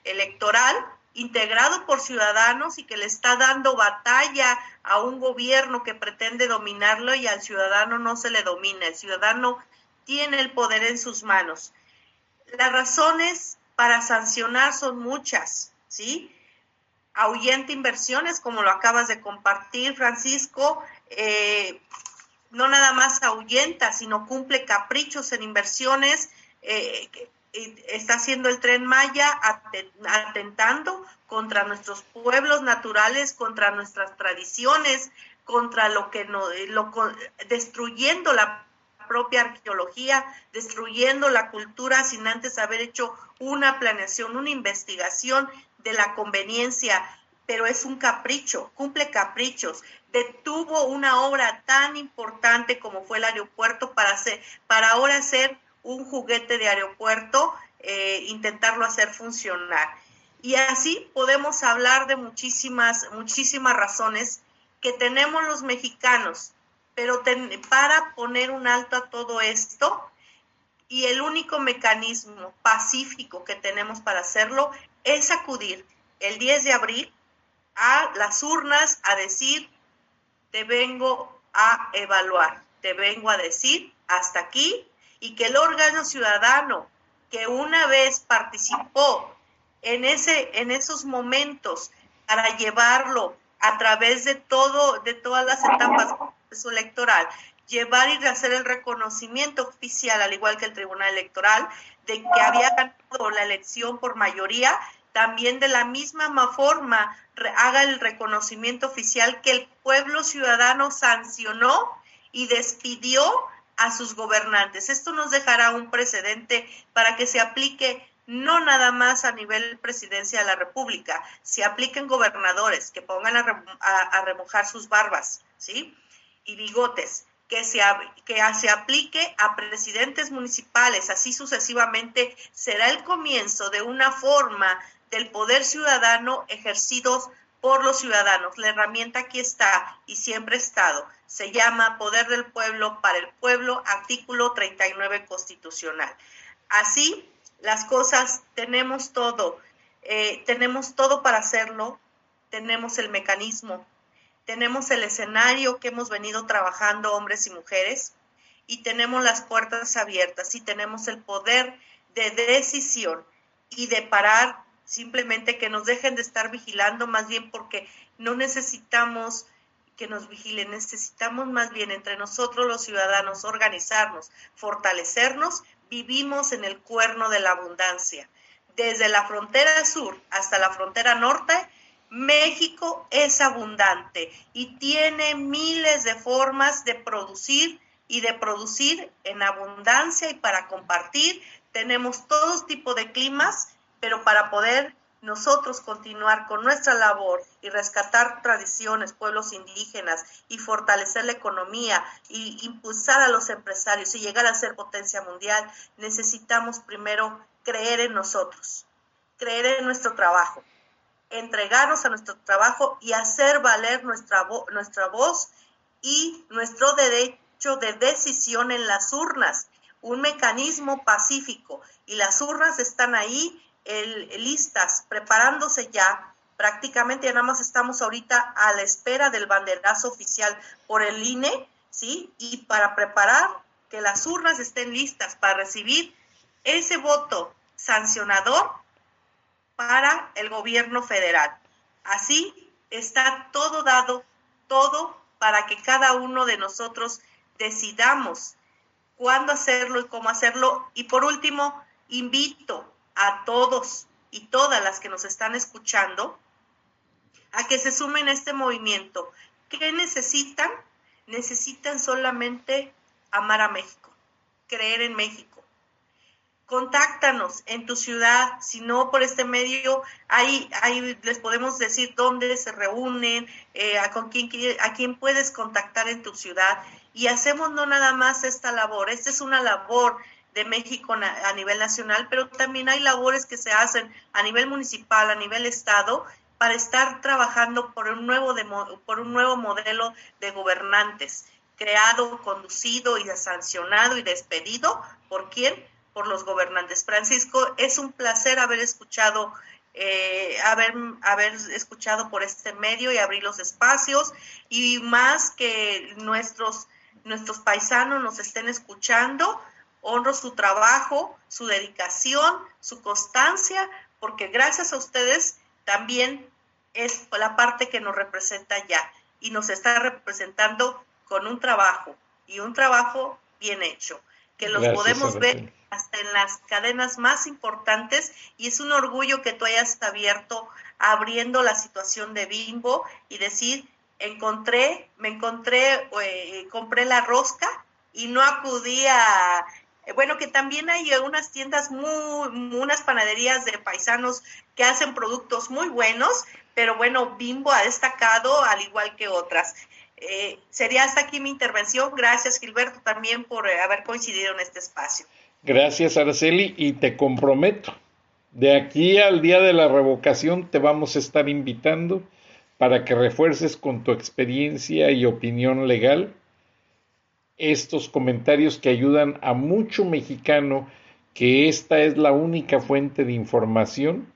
Electoral, integrado por ciudadanos y que le está dando batalla a un gobierno que pretende dominarlo y al ciudadano no se le domina. El ciudadano tiene el poder en sus manos. Las razones para sancionar son muchas, ¿sí? Ahuyenta inversiones, como lo acabas de compartir, Francisco, eh, no nada más ahuyenta, sino cumple caprichos en inversiones eh, está haciendo el tren Maya atentando contra nuestros pueblos naturales, contra nuestras tradiciones, contra lo que no, lo, destruyendo la propia arqueología, destruyendo la cultura sin antes haber hecho una planeación, una investigación de la conveniencia, pero es un capricho, cumple caprichos. Detuvo una obra tan importante como fue el aeropuerto para, hacer, para ahora hacer un juguete de aeropuerto, eh, intentarlo hacer funcionar. Y así podemos hablar de muchísimas, muchísimas razones que tenemos los mexicanos, pero para poner un alto a todo esto, y el único mecanismo pacífico que tenemos para hacerlo es acudir el 10 de abril a las urnas a decir, te vengo a evaluar, te vengo a decir hasta aquí, y que el órgano ciudadano que una vez participó en, ese, en esos momentos para llevarlo a través de todo, de todas las etapas de su electoral, llevar y hacer el reconocimiento oficial, al igual que el Tribunal Electoral, de que había ganado la elección por mayoría, también de la misma forma haga el reconocimiento oficial que el pueblo ciudadano sancionó y despidió a sus gobernantes. Esto nos dejará un precedente para que se aplique no nada más a nivel presidencia de la República, se apliquen gobernadores que pongan a, remojar sus barbas, ¿sí? Y bigotes, que se, que se aplique a presidentes municipales, así sucesivamente, será el comienzo de una forma del poder ciudadano ejercidos por los ciudadanos. La herramienta aquí está y siempre ha estado. Se llama Poder del Pueblo para el Pueblo, artículo 39 constitucional. Así, las cosas, tenemos todo, eh, tenemos todo para hacerlo, tenemos el mecanismo, tenemos el escenario que hemos venido trabajando hombres y mujeres y tenemos las puertas abiertas y tenemos el poder de decisión y de parar simplemente que nos dejen de estar vigilando más bien porque no necesitamos que nos vigilen, necesitamos más bien entre nosotros los ciudadanos organizarnos, fortalecernos vivimos en el cuerno de la abundancia. Desde la frontera sur hasta la frontera norte, México es abundante y tiene miles de formas de producir y de producir en abundancia y para compartir. Tenemos todo tipo de climas, pero para poder nosotros continuar con nuestra labor y rescatar tradiciones, pueblos indígenas y fortalecer la economía y impulsar a los empresarios y llegar a ser potencia mundial, necesitamos primero creer en nosotros, creer en nuestro trabajo, entregarnos a nuestro trabajo y hacer valer nuestra, nuestra voz y nuestro derecho de decisión en las urnas, un mecanismo pacífico. Y las urnas están ahí el, listas, preparándose ya. Prácticamente nada más estamos ahorita a la espera del banderazo oficial por el INE, ¿sí? Y para preparar que las urnas estén listas para recibir ese voto sancionador para el gobierno federal. Así está todo dado, todo para que cada uno de nosotros decidamos cuándo hacerlo y cómo hacerlo. Y por último, invito a todos y todas las que nos están escuchando a que se sumen a este movimiento. ¿Qué necesitan? Necesitan solamente amar a México, creer en México. Contáctanos en tu ciudad, si no por este medio, ahí, ahí les podemos decir dónde se reúnen, eh, a, con quién, a quién puedes contactar en tu ciudad. Y hacemos no nada más esta labor, esta es una labor de México a nivel nacional, pero también hay labores que se hacen a nivel municipal, a nivel estado, para estar trabajando por un nuevo, por un nuevo modelo de gobernantes, creado, conducido y sancionado y despedido. ¿Por quién? Por los gobernantes. Francisco, es un placer haber escuchado, eh, haber, haber escuchado por este medio y abrir los espacios y más que nuestros, nuestros paisanos nos estén escuchando honro su trabajo, su dedicación, su constancia, porque gracias a ustedes también es la parte que nos representa ya y nos está representando con un trabajo y un trabajo bien hecho, que los podemos ver hasta en las cadenas más importantes y es un orgullo que tú hayas abierto abriendo la situación de Bimbo y decir, encontré, me encontré, eh, compré la rosca y no acudí a, bueno, que también hay unas tiendas muy, unas panaderías de paisanos que hacen productos muy buenos, pero bueno, Bimbo ha destacado al igual que otras. Eh, sería hasta aquí mi intervención. Gracias, Gilberto, también por eh, haber coincidido en este espacio. Gracias, Araceli, y te comprometo. De aquí al día de la revocación te vamos a estar invitando para que refuerces con tu experiencia y opinión legal estos comentarios que ayudan a mucho mexicano que esta es la única fuente de información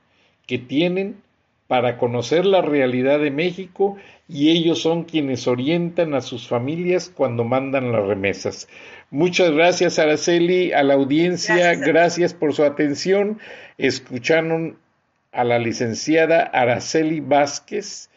que tienen para conocer la realidad de México y ellos son quienes orientan a sus familias cuando mandan las remesas. Muchas gracias Araceli, a la audiencia, gracias, por su atención. Escucharon a la licenciada Araceli Vázquez,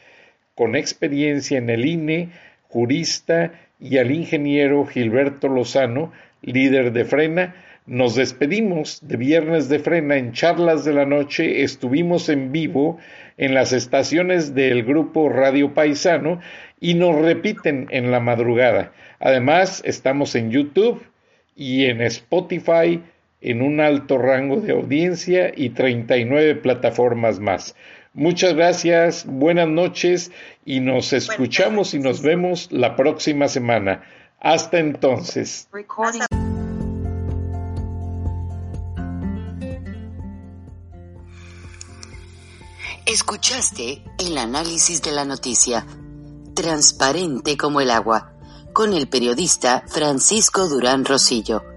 con experiencia en el INE, jurista y al ingeniero Gilberto Lozano, líder de Frena. Nos despedimos de Viernes de Frena en Charlas de la Noche. Estuvimos en vivo en las estaciones del grupo Radio Paisano y nos repiten en la madrugada. Además, estamos en YouTube y en Spotify en un alto rango de audiencia y 39 plataformas más. Muchas gracias, buenas noches y nos escuchamos y nos vemos la próxima semana. Hasta entonces. Escuchaste el análisis de la noticia, transparente como el agua, con el periodista Francisco Durán Rosillo